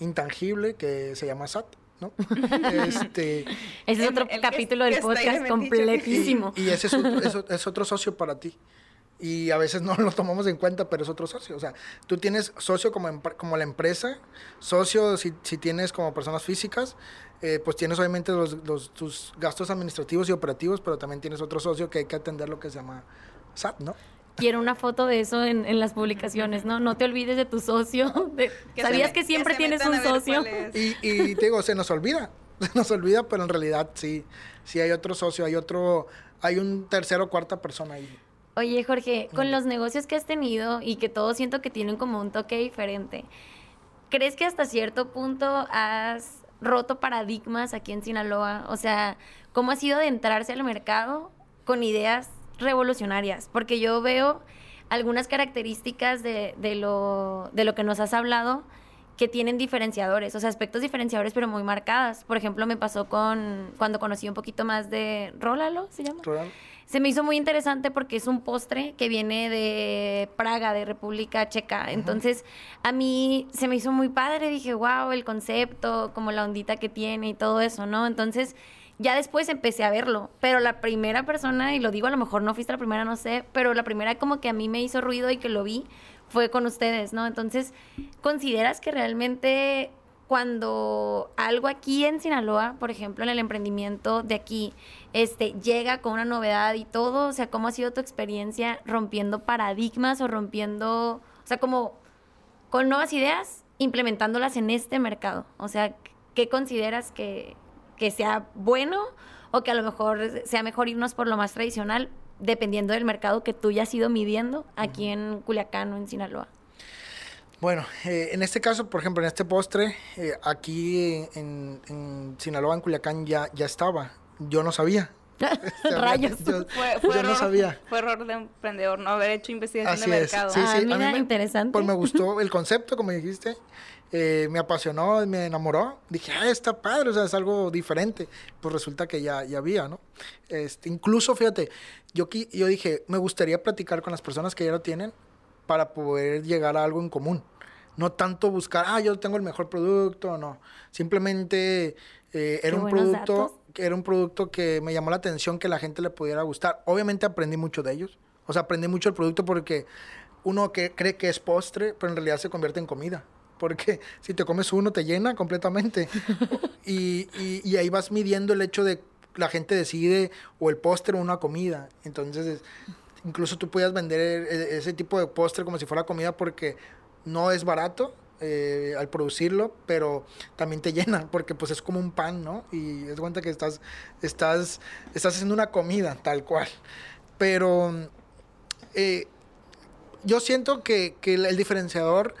intangible que se llama SAT, ¿no? <laughs> este, Ese es El- otro el capítulo del podcast completísimo. Y, y ese es otro, es o- es otro socio para ti. Y a veces no lo tomamos en cuenta, pero es otro socio. O sea, tú tienes socio como, como la empresa, socio si, si tienes como personas físicas, eh, pues tienes obviamente los, los- tus gastos administrativos y operativos, pero también tienes otro socio que hay que atender lo que se llama SAT, ¿no? Quiero una foto de eso en, en las publicaciones, ¿no? No te olvides de tu socio. de- Que se ¿Sabías me- que siempre tienes un socio? Y, y te digo, se nos olvida, <laughs> se nos olvida, pero en realidad sí, sí hay otro socio, hay otro, hay un tercero o cuarta persona ahí. Oye, Jorge, con los negocios que has tenido y que todos siento que tienen como un toque diferente, ¿crees que hasta cierto punto has roto paradigmas aquí en Sinaloa? O sea, ¿cómo ha sido de entrarse al mercado con ideas revolucionarias? Porque yo veo algunas características de, de lo, de lo que nos has hablado que tienen diferenciadores, o sea, aspectos diferenciadores pero muy marcadas. Por ejemplo, me pasó con cuando conocí un poquito más de Rólalo, ¿se llama? ¿Real? Se me hizo muy interesante porque es un postre que viene de Praga, de República Checa. Entonces, a mí se me hizo muy padre. Dije, wow, el concepto, como la ondita que tiene y todo eso, ¿no? Entonces, ya después empecé a verlo. Pero la primera persona, y lo digo, a lo mejor no fuiste la primera, no sé, pero la primera como que a mí me hizo ruido y que lo vi fue con ustedes, ¿no? Entonces, ¿consideras que realmente cuando algo aquí en Sinaloa, por ejemplo, en el emprendimiento de aquí, este, llega con una novedad y todo, o sea, ¿cómo ha sido tu experiencia rompiendo paradigmas o rompiendo, o sea, como con nuevas ideas, implementándolas en este mercado? O sea, ¿qué consideras que, que sea bueno o que a lo mejor sea mejor irnos por lo más tradicional, dependiendo del mercado que tú ya has ido midiendo aquí en Culiacán o en Sinaloa? Bueno, eh, en este caso, por ejemplo, en este postre, eh, aquí en, en Sinaloa, en Culiacán, ya, ya estaba. Yo no sabía. <laughs> <laughs> Este, Rayos. Yo, Fue, yo no sabía. Fue error de emprendedor no haber hecho investigación Así de es. mercado. Sí, Ah, sí. A mira, mí me- interesante. Pues me gustó <laughs> el concepto, como dijiste. Eh, me apasionó, me enamoró. Dije, ah, está padre, o sea, es algo diferente. Pues resulta que ya, ya había, ¿no? Este, incluso, fíjate, yo, yo dije, me gustaría platicar con las personas que ya lo tienen para poder llegar a algo en común. No tanto buscar, ah, yo tengo el mejor producto, no. Simplemente eh, era un producto datos. era un producto que me llamó la atención que la gente le pudiera gustar. Obviamente aprendí mucho de ellos. O sea, aprendí mucho el producto porque uno que cree que es postre, pero en realidad se convierte en comida. Porque si te comes uno, te llena completamente. <laughs> y, y- y ahí vas midiendo el hecho de la gente decide o el postre o una comida. Entonces, es- incluso tú puedes vender e- ese tipo de postre como si fuera comida porque no es barato eh, al producirlo, pero también te llena porque pues es como un pan, ¿no? Y es cuenta que estás, estás, estás haciendo una comida tal cual. Pero eh, yo siento que, que el diferenciador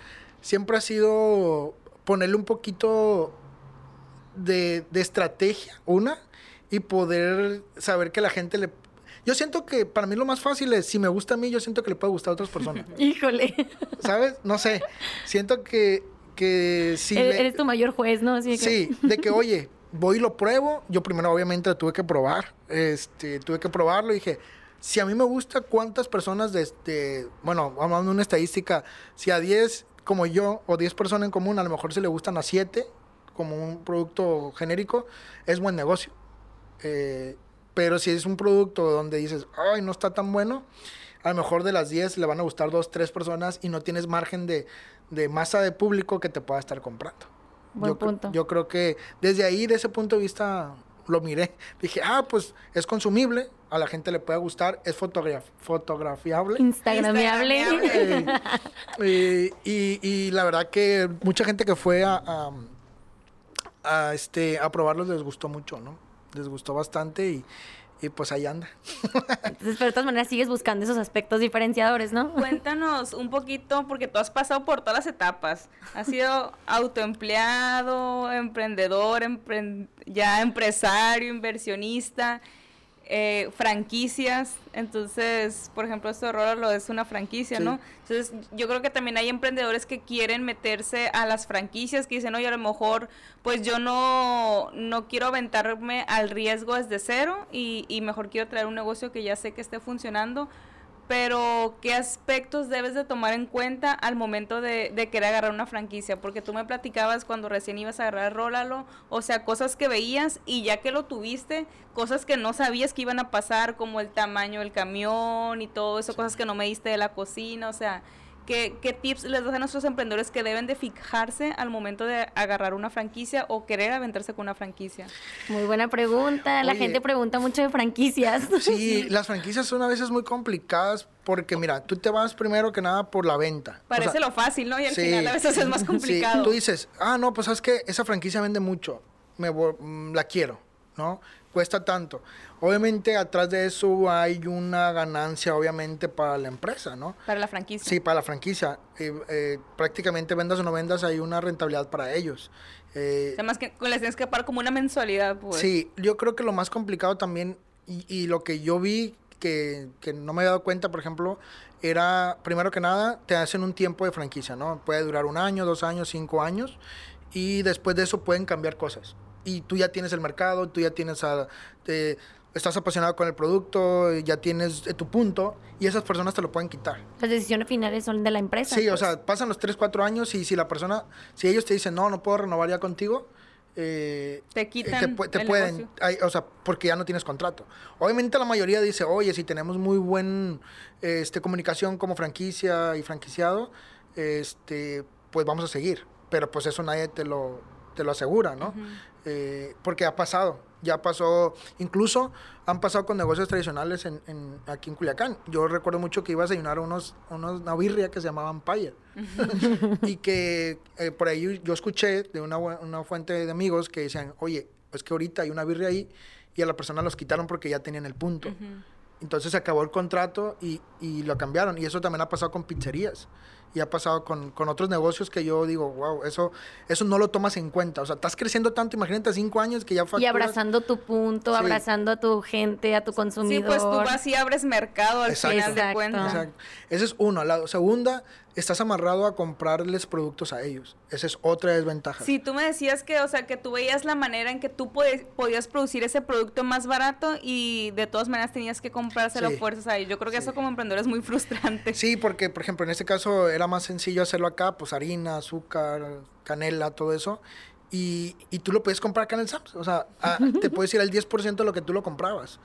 siempre ha sido ponerle un poquito de, de estrategia, una, y poder saber que la gente le... Yo siento que para mí lo más fácil es, si me gusta a mí, yo siento que le puede gustar a otras personas. <laughs> Híjole. ¿Sabes? No sé. Siento que, que si... eres, le- eres tu mayor juez, ¿no? Así que- Sí, de que, oye, voy y lo pruebo. Yo primero, obviamente, tuve que probar. Este, tuve que probarlo y dije, si a mí me gusta, ¿cuántas personas de este, bueno, vamos a una estadística, si a 10 como yo o 10 personas en común, a lo mejor se le gustan a 7 como un producto genérico, es buen negocio. Eh, pero si es un producto donde dices, ay, no está tan bueno, a lo mejor de las 10 le van a gustar 2, 3 personas y no tienes margen de, de masa de público que te pueda estar comprando. Buen yo, punto. yo creo que desde ahí, de ese punto de vista, lo miré. Dije, ah, pues es consumible, a la gente le puede gustar, es fotograf- fotografiable. Instagramiable. Instagramiable. Eh, y, y la verdad que mucha gente que fue a, a, a, este, a probarlos les gustó mucho, ¿no? Les gustó bastante y, y pues ahí anda. Entonces, pero de todas maneras sigues buscando esos aspectos diferenciadores, ¿no? Cuéntanos un poquito, porque tú has pasado por todas las etapas. Has sido autoempleado, emprendedor, empren- ya empresario, inversionista, eh, franquicias. Entonces, por ejemplo, esto de Rola lo es una franquicia, Sí. ¿no? Entonces, yo creo que también hay emprendedores que quieren meterse a las franquicias, que dicen, oye, a lo mejor, pues yo no, no quiero aventarme al riesgo desde cero y, y mejor quiero traer un negocio que ya sé que esté funcionando. Pero, ¿qué aspectos debes de tomar en cuenta al momento de, de querer agarrar una franquicia? Porque tú me platicabas cuando recién ibas a agarrar Rólalo, o sea, cosas que veías y ya que lo tuviste, cosas que no sabías que iban a pasar, como el tamaño del camión y todo eso, cosas que no me diste de la cocina, o sea, ¿qué, qué tips les das a nuestros emprendedores que deben de fijarse al momento de agarrar una franquicia o querer aventarse con una franquicia? Muy buena pregunta. La Oye. gente pregunta mucho de franquicias. <laughs> Sí, <laughs> las franquicias son a veces muy complicadas porque, mira, tú te vas primero que nada por la venta. O Parece sea, lo fácil, ¿no? Y al Sí. final a veces es más Sí, complicado. tú dices, ah, no, pues sabes que esa franquicia vende mucho, me mm, la quiero, ¿no? Cuesta tanto. Obviamente atrás de eso hay una ganancia, obviamente, para la empresa, ¿no? Para la franquicia. Sí, para la franquicia. Eh, eh, prácticamente vendas o no vendas, hay una rentabilidad para ellos. Eh, Además que les tienes que pagar como una mensualidad, pues. Sí, yo creo que lo más complicado también, y, y lo que yo vi que, que no me había dado cuenta, por ejemplo, era, primero que nada, te hacen un tiempo de franquicia, ¿no? Puede durar un año, dos años, cinco años, y después de eso pueden cambiar cosas. Y tú ya tienes el mercado, tú ya tienes a, te- estás apasionado con el producto, ya tienes eh, tu punto, y esas personas te lo pueden quitar. Las decisiones finales son de la empresa. Sí, o pues. sea, pasan los 3, 4 años y si la persona, si ellos te dicen, no, no puedo renovar ya contigo, eh, Te quitan te, pu- te el pueden, o sea, porque ya no tienes contrato. Obviamente la mayoría dice, oye, si tenemos muy buen este, comunicación como franquicia y franquiciado, este, pues vamos a seguir. Pero pues eso nadie te lo, te lo asegura, ¿no? Eh, porque ha pasado, ya pasó, incluso han pasado con negocios tradicionales en, en- aquí en Culiacán. Yo recuerdo mucho que iba a desayunar unos, unos, una birria que se llama Empire. <laughs> y que eh, por ahí yo escuché de una, una fuente de amigos que decían, oye, es que ahorita hay una birria ahí y a la persona los quitaron porque ya tenían el punto. Entonces se acabó el contrato y, y lo cambiaron. Y eso también ha pasado con pizzerías. Y ha pasado con, con, otros negocios que yo digo, wow, eso, eso no lo tomas en cuenta. O sea, estás creciendo tanto, imagínate, cinco años que ya facturas. Y abrazando tu punto, abrazando a tu gente, a tu consumidor. Sí, pues tú vas y abres mercado al final de cuentas. Exacto. Ese es uno. La segunda, estás amarrado a comprarles productos a ellos. Esa es otra desventaja. Sí, tú me decías que, o sea, que tú veías la manera en que tú podías producir ese producto más barato y de todas maneras tenías que comprárselo fuerzas a ellos. Yo creo que eso como emprendedor es muy frustrante. Sí, porque, por ejemplo, en este caso era más sencillo hacerlo acá, pues harina, azúcar, canela, todo eso. Y, y tú lo puedes comprar acá en el Sams. O sea, <laughs> te puedes ir al 10% de lo que tú lo comprabas.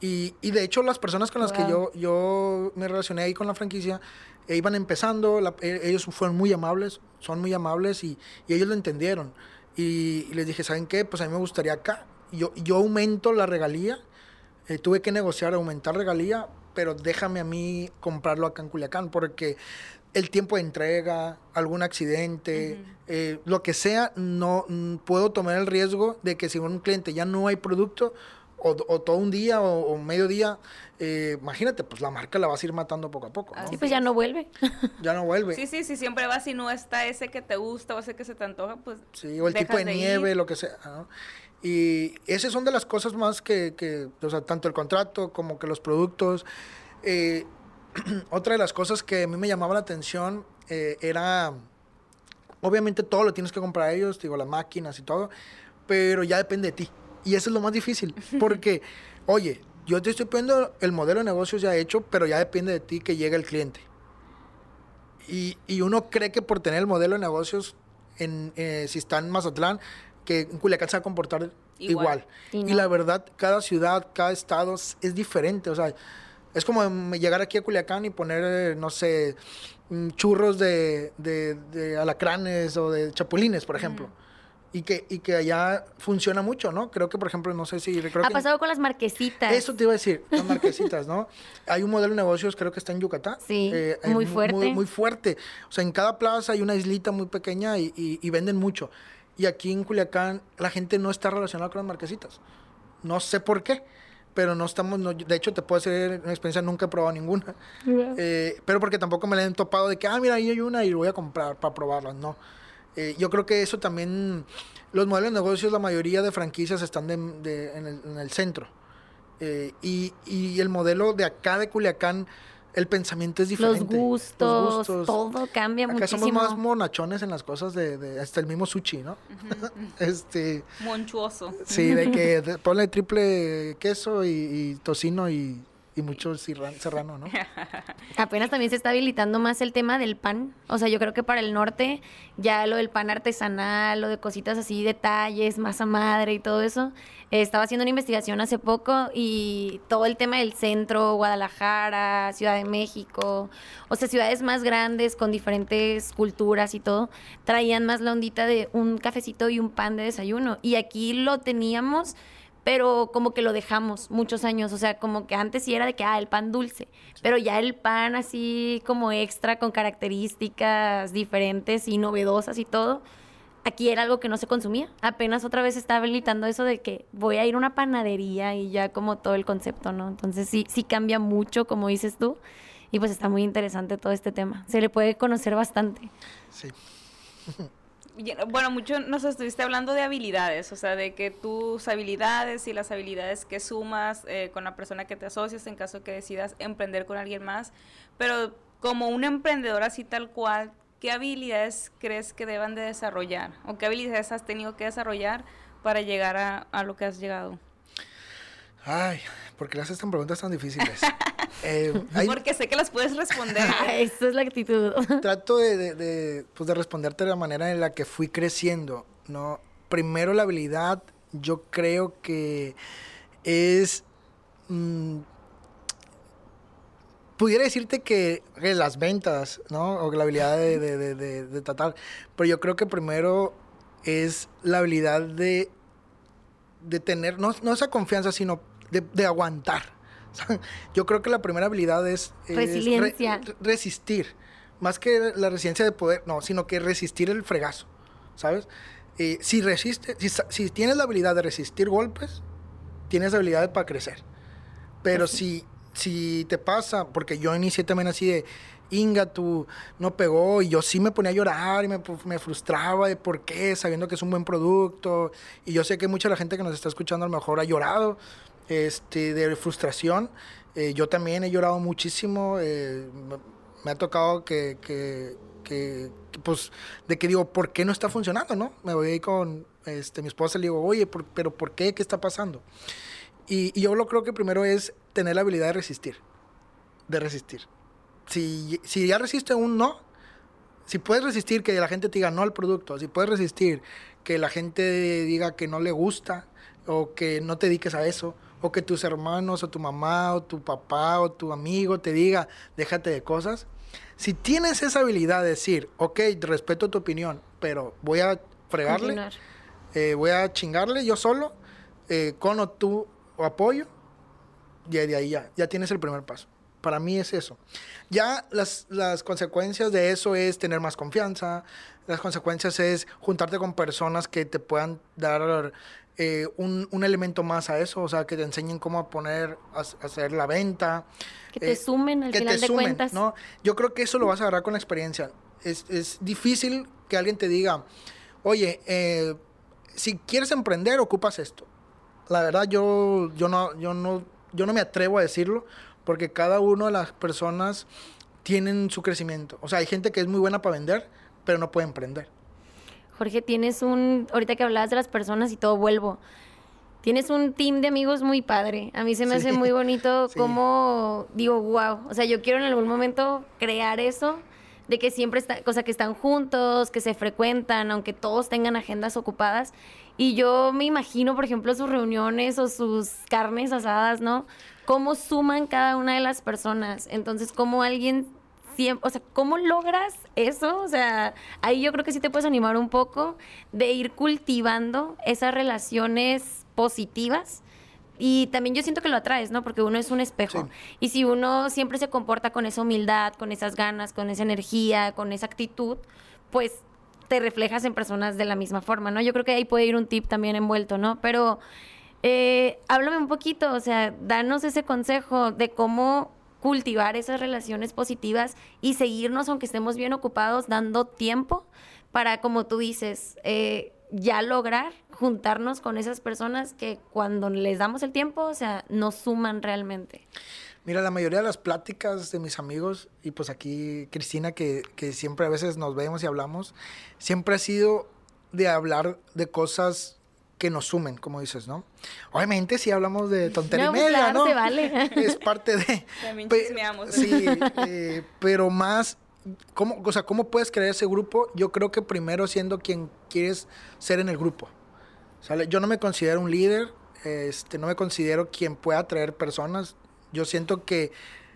Y, y, de hecho, las personas con las que yo, yo me relacioné ahí con la franquicia, e iban empezando, e, ellos fueron muy amables, son muy amables y, y ellos lo entendieron. Y, les dije, ¿saben qué? Pues a mí me gustaría acá. Yo, yo aumento la regalía, eh, tuve que negociar aumentar regalía, pero déjame a mí comprarlo acá en Culiacán, porque el tiempo de entrega, algún accidente, eh, lo que sea, no puedo tomar el riesgo de que si un cliente ya no hay producto, o, todo un día o, medio día, eh, imagínate, pues la marca la vas a ir matando poco a poco. Sí, pues ya no vuelve. <laughs> Ya no vuelve. Sí, sí, sí, siempre vas y no está ese que te gusta o ese que se te antoja, pues. Sí, o el tipo de, nieve, lo que sea. Y esas son de las cosas más que, que, o sea, tanto el contrato como que los productos. Eh, <clears throat> otra de las cosas que a mí me llamaba la atención eh, era, obviamente todo lo tienes que comprar a ellos, digo, las máquinas y todo, pero ya depende de ti. Y eso es lo más difícil, <laughs> porque, oye, yo te estoy poniendo el modelo de negocios ya hecho, pero ya depende de ti que llegue el cliente. Y, y uno cree que por tener el modelo de negocios, en, eh, si está en Mazatlán, que en Culiacán se va a comportar igual. Y, la verdad, cada ciudad, cada estado es diferente. O sea, es como llegar aquí a Culiacán y poner, no sé, mm, churros de, de, alacranes o de chapulines, por ejemplo y que, y que allá funciona mucho, ¿no? Creo que, por ejemplo, no sé si... ha pasado con las marquesitas. Eso te iba a decir, las marquesitas, ¿no? hay un modelo de negocios, creo que está en Yucatán. Sí, eh, muy fuerte. Muy, fuerte. O sea, en cada plaza hay una islita muy pequeña y, y, venden mucho. Y aquí en Culiacán la gente no está relacionada con las marquesitas. No sé por qué, pero no estamos... de hecho, te puedo hacer una experiencia, nunca he probado ninguna. Eh, pero porque tampoco me la han topado de que, ah, mira, ahí hay una y voy a comprar para probarla. No. Eh, yo creo que eso también, los modelos de negocios, la mayoría de franquicias están de, en, el, centro. Eh, y, y, el modelo de acá de Culiacán, el pensamiento es diferente. Los gustos, todo cambia acá muchísimo. somos más monachones en las cosas de, hasta el mismo sushi, ¿no? <laughs> este Monchuoso. Sí, de que <laughs> ponle triple queso y tocino y y mucho serrano, ¿no? <laughs> Apenas también se está habilitando más el tema del pan. O sea, yo creo que para el norte ya lo del pan artesanal, lo de cositas así, detalles, masa madre y todo eso. estaba haciendo una investigación hace poco y todo el tema del centro, Guadalajara, Ciudad de México, o sea, ciudades más grandes con diferentes culturas y todo, traían más la ondita de un cafecito y un pan de desayuno. Y aquí lo teníamos pero como que lo dejamos muchos años, o sea, como que antes sí era de que, ah, el pan dulce, pero ya el pan así como extra con características diferentes y novedosas y todo, aquí era algo que no se consumía. Apenas otra vez está habilitando eso de que voy a ir a una panadería y ya como todo el concepto, ¿no? Entonces sí, sí cambia mucho, como dices tú, y pues está muy interesante todo este tema. Se le puede conocer bastante. Sí. <laughs> bueno, mucho nos estuviste hablando de habilidades, o sea, de que tus habilidades y las habilidades que sumas eh, con la persona que te asocias en caso que decidas emprender con alguien más, pero como un emprendedor así tal cual, ¿qué habilidades crees que deban de desarrollar o qué habilidades has tenido que desarrollar para llegar a, a lo que has llegado? Ay, ¿por qué le haces tan preguntas tan difíciles? <laughs> Eh, <laughs> Porque sé que las puedes responder. <laughs> Esa es la actitud. <laughs> Trato de, de, pues de responderte de la manera en la que fui creciendo, ¿no? Primero la habilidad, yo creo que es... Mm, pudiera decirte que, las ventas, ¿no? O la habilidad de, de, tratar. Pero yo creo que primero es la habilidad de, de tener, no, no esa confianza, sino de, aguantar. <laughs> Yo creo que la primera habilidad es, Resiliencia. resistir. Más que la resiliencia de poder, no, sino que resistir el fregazo, ¿sabes? Eh, si resiste, si, tienes la habilidad de resistir golpes, tienes habilidades para crecer. Pero pues si si te pasa, porque yo inicié también así de, Inga, tú no pegó, y yo sí me ponía a llorar y me, me, frustraba de por qué, sabiendo que es un buen producto, y yo sé que mucha de la gente que nos está escuchando a lo mejor ha llorado este, de frustración, eh, yo también he llorado muchísimo, eh, me ha tocado que, que, que, pues, de que digo, ¿por qué no está funcionando, no? Me voy ahí con este, mi esposa y le digo, oye, pero ¿por qué? ¿Qué está pasando? Y, y yo lo creo que primero es tener la habilidad de resistir, de resistir. Si, si ya resiste un no, si puedes resistir que la gente te diga no al producto, si puedes resistir que la gente diga que no le gusta o que no te dediques a eso, o que tus hermanos o tu mamá o tu papá o tu amigo te diga déjate de cosas, si tienes esa habilidad de decir, ok, respeto tu opinión, pero voy a fregarle, eh, voy a chingarle yo solo, eh, con o tu apoyo, y de ahí ya, ya tienes el primer paso. Para mí es eso. Ya las, las consecuencias de eso es tener más confianza, las consecuencias es juntarte con personas que te puedan dar eh, un, un, elemento más a eso, o sea, que te enseñen cómo poner, a, hacer la venta. Que te eh, sumen al final de cuentas. ¿no? Yo creo que eso lo vas a agarrar con la experiencia. Es, es difícil que alguien te diga, oye, eh, si quieres emprender, ocupas esto. La verdad, yo, yo, no, yo, no, yo no me atrevo a decirlo porque cada una de las personas tienen su crecimiento. O sea, hay gente que es muy buena para vender, pero no puede emprender. Jorge, tienes un, ahorita que hablabas de las personas y todo vuelvo, tienes un team de amigos muy padre. A mí se me hace muy bonito <laughs> como, digo, wow, o sea, yo quiero en algún momento crear eso, de que siempre está, o sea, que están juntos, que se frecuentan, aunque todos tengan agendas ocupadas. Y yo me imagino, por ejemplo, sus reuniones o sus carnes asadas, ¿no? Cómo suman cada una de las personas. Entonces, cómo alguien o sea, ¿cómo logras eso? O sea, ahí yo creo que sí te puedes animar un poco de ir cultivando esas relaciones positivas. Y también yo siento que lo atraes, ¿no? Porque uno es un espejo. Y si uno siempre se comporta con esa humildad, con esas ganas, con esa energía, con esa actitud, pues te reflejas en personas de la misma forma, ¿no? Yo creo que ahí puede ir un tip también envuelto, ¿no? Pero eh, háblame un poquito, o sea, danos ese consejo de cómo cultivar esas relaciones positivas y seguirnos, aunque estemos bien ocupados, dando tiempo para, como tú dices, eh, ya lograr juntarnos con esas personas que cuando les damos el tiempo, o sea, nos suman realmente. Mira, la mayoría de las pláticas de mis amigos, y pues aquí Cristina, que, que siempre a veces nos vemos y hablamos, siempre ha sido de hablar de cosas que nos sumen, como dices, ¿no? Obviamente si hablamos de tontería no, media, ¿no? Se vale. <laughs> Es parte de... <laughs> También chismeamos. Sí, eh, pero más, ¿cómo, o sea, ¿cómo puedes crear ese grupo? Yo creo que primero siendo quien quieres ser en el grupo. ¿sale? Yo no me considero un líder, este, no me considero quien pueda atraer personas. Yo siento que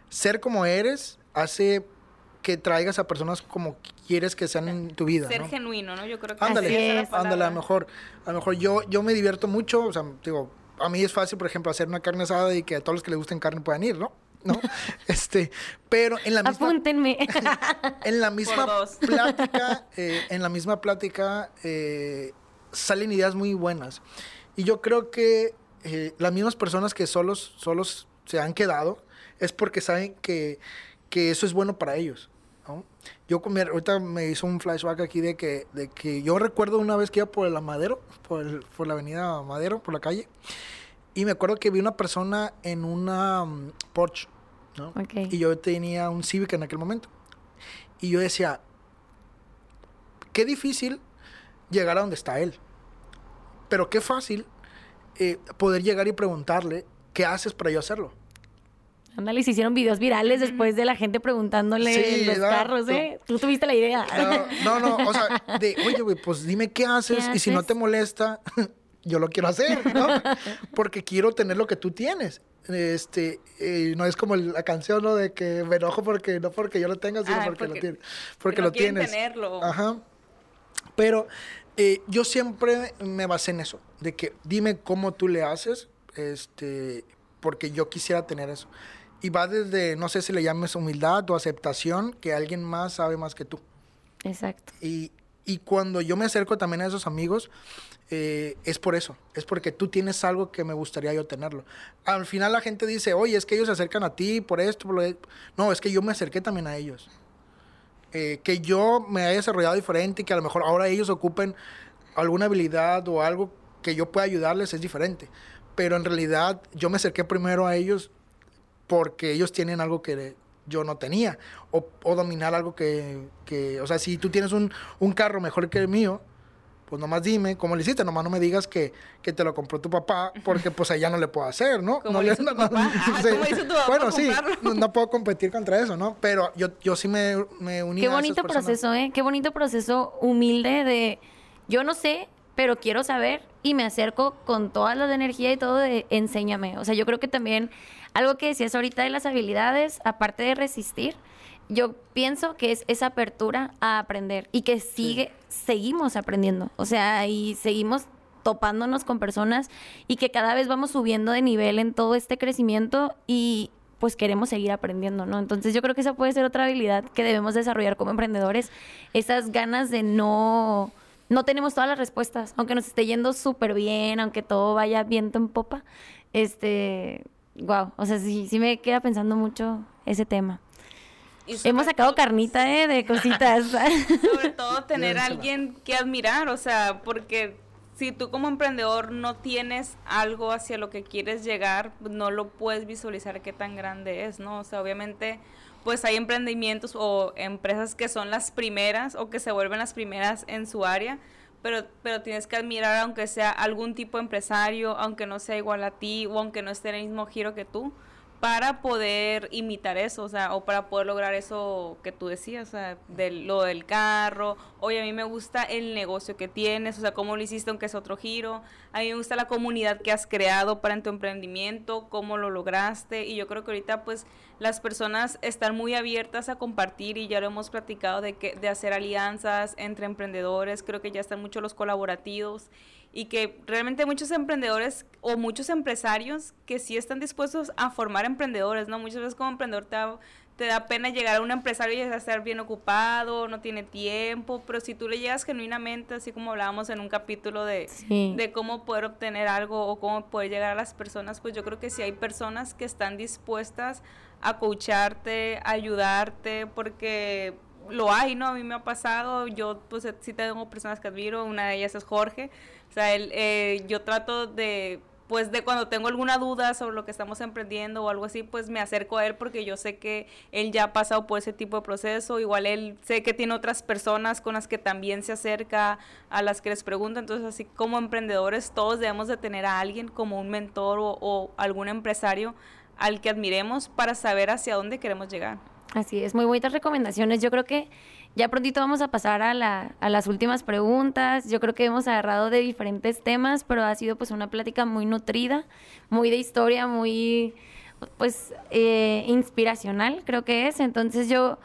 ser como eres hace que traigas a personas como quieres que sean en tu vida. Ser genuino, ¿no? Yo creo que ándale, es ándale, a lo mejor, a lo mejor yo, yo me divierto mucho, o sea, digo, a mí es fácil, por ejemplo, hacer una carne asada y que a todos los que les gusten carne puedan ir, ¿no? ¿no? <laughs> Este, pero en la misma... Apúntenme. <laughs> en la misma plática, <laughs> eh, en la misma plática eh, salen ideas muy buenas. Y yo creo que eh, las mismas personas que solos, solos se han quedado es porque saben que, que eso es bueno para ellos. Yo ahorita me hizo un flashback aquí de que, de que yo recuerdo una vez que iba por el Madero, por, por la avenida Madero, por la calle, y me acuerdo que vi una persona en una mm, Porsche, ¿no? Y yo tenía un Civic en aquel momento. Y yo decía, qué difícil llegar a donde está él. Pero qué fácil eh, poder llegar y preguntarle, ¿qué haces para yo hacerlo? Ándale, se hicieron videos virales después de la gente preguntándole los carros, ¿eh? Tú tuviste la idea. No, no, o sea, de, oye, güey, pues dime qué haces, y si no te molesta, <laughs> yo lo quiero hacer, ¿no? <laughs> Porque quiero tener lo que tú tienes. Este, eh, no es como la canción, ¿no? De que me enojo porque, no porque yo lo tenga, sino ah, porque, lo tienes. Porque lo tienes. tenerlo. Ajá. Pero eh, yo siempre me basé en eso, de que dime cómo tú le haces, este, porque yo quisiera tener eso. Y va desde, no sé si le llames humildad o aceptación, que alguien más sabe más que tú. Exacto. Y Y cuando yo me acerco también a esos amigos, eh, es por eso, es porque tú tienes algo que me gustaría yo tenerlo. Al final la gente dice, oye, es que ellos se acercan a ti por esto, por lo de-". No, es que yo me acerqué también a ellos. Eh, que yo me haya desarrollado diferente y que a lo mejor ahora ellos ocupen alguna habilidad o algo que yo pueda ayudarles es diferente. Pero en realidad yo me acerqué primero a ellos porque ellos tienen algo que yo no tenía. O, o dominar algo que, que- O sea, si tú tienes un, un carro mejor que el mío, pues nomás dime cómo le hiciste. Nomás no me digas que, que te lo compró tu papá, porque pues allá no le puedo hacer, ¿no? Como no le- hizo tu papá. Ah, sí. ¿cómo hizo tu papá Bueno, sí, no, no puedo competir contra eso, ¿no? Pero yo, yo sí me, me uní Qué a esas bonito personas. proceso, ¿eh? Qué bonito proceso humilde de yo no sé, pero quiero saber y me acerco con toda la energía y todo de enséñame. O sea, yo creo que también algo que decías ahorita de las habilidades, aparte de resistir, yo pienso que es esa apertura a aprender y que sigue, seguimos aprendiendo. O sea, y seguimos topándonos con personas y que cada vez vamos subiendo de nivel en todo este crecimiento y pues queremos seguir aprendiendo, ¿no? Entonces yo creo que esa puede ser otra habilidad que debemos desarrollar como emprendedores, esas ganas de no, no tenemos todas las respuestas, aunque nos esté yendo súper bien, aunque todo vaya viento en popa, este, wow, o sea, sí, sí me queda pensando mucho ese tema. Hemos sacado todo- carnita, ¿eh? De <laughs> cositas. Sobre todo <laughs> tener a alguien que admirar, o sea, porque si tú como emprendedor no tienes algo hacia lo que quieres llegar, no lo puedes visualizar qué tan grande es, ¿no? O sea, obviamente, pues hay emprendimientos o empresas que son las primeras o que se vuelven las primeras en su área, pero, pero tienes que admirar aunque sea algún tipo de empresario, aunque no sea igual a ti o aunque no esté en el mismo giro que tú, para poder imitar eso, o sea, o para poder lograr eso que tú decías, o sea, de lo del carro, oye, a mí me gusta el negocio que tienes, o sea, cómo lo hiciste aunque es otro giro, a mí me gusta la comunidad que has creado para tu emprendimiento, cómo lo lograste, y yo creo que ahorita pues las personas están muy abiertas a compartir y ya lo hemos platicado de que de hacer alianzas entre emprendedores, creo que ya están mucho los colaborativos y que realmente muchos emprendedores o muchos empresarios que sí están dispuestos a formar emprendedores, ¿no? Muchas veces como emprendedor te da, te da pena llegar a un empresario y estar bien ocupado, no tiene tiempo, pero si tú le llegas genuinamente, así como hablábamos en un capítulo de, Sí. de cómo poder obtener algo o cómo poder llegar a las personas, pues yo creo que sí hay personas que están dispuestas a coacharte, a ayudarte, porque lo hay, ¿no? A mí me ha pasado, yo pues sí tengo personas que admiro, una de ellas es Jorge, o sea, él, eh, yo trato de, pues de cuando tengo alguna duda sobre lo que estamos emprendiendo o algo así, pues me acerco a él porque yo sé que él ya ha pasado por ese tipo de proceso, igual él sé que tiene otras personas con las que también se acerca, a las que les pregunta, entonces así como emprendedores todos debemos de tener a alguien como un mentor o, o algún empresario al que admiremos para saber hacia dónde queremos llegar. Así es, muy bonitas recomendaciones. Yo creo que ya prontito vamos a pasar a, la, a las últimas preguntas. Yo creo que hemos agarrado de diferentes temas, pero ha sido pues una plática muy nutrida, muy de historia, muy pues eh, inspiracional, creo que es. Entonces yo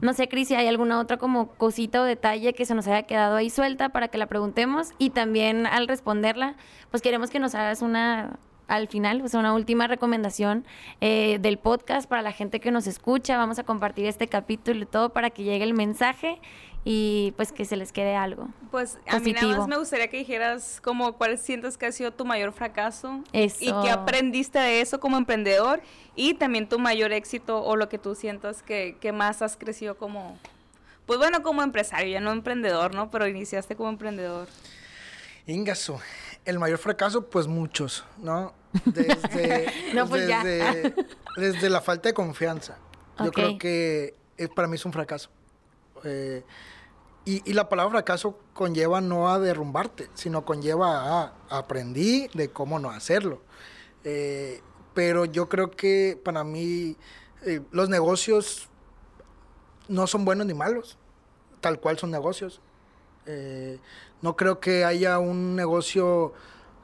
no sé, Cris, si hay alguna otra como cosita o detalle que se nos haya quedado ahí suelta para que la preguntemos y también al responderla, pues queremos que nos hagas una al final, pues una última recomendación eh, del podcast para la gente que nos escucha. Vamos a compartir este capítulo y todo para que llegue el mensaje y pues que se les quede algo. Pues a mí nada más me gustaría que dijeras como cuál sientes que ha sido tu mayor fracaso Eso. y qué aprendiste de eso como emprendedor y también tu mayor éxito o lo que tú sientas que, que más has crecido como, pues bueno, como empresario, ya no emprendedor, ¿no? Pero iniciaste como emprendedor. Ingaso. El mayor fracaso, pues muchos, ¿no? Desde, <laughs> No, pues ya. desde, desde la falta de confianza. Yo creo que eh, para mí es un fracaso. Eh, y, y la palabra fracaso conlleva no a derrumbarte, sino conlleva a aprendí de cómo no hacerlo. Eh, pero yo creo que para mí los negocios no son buenos ni malos, tal cual son negocios. No creo que haya un negocio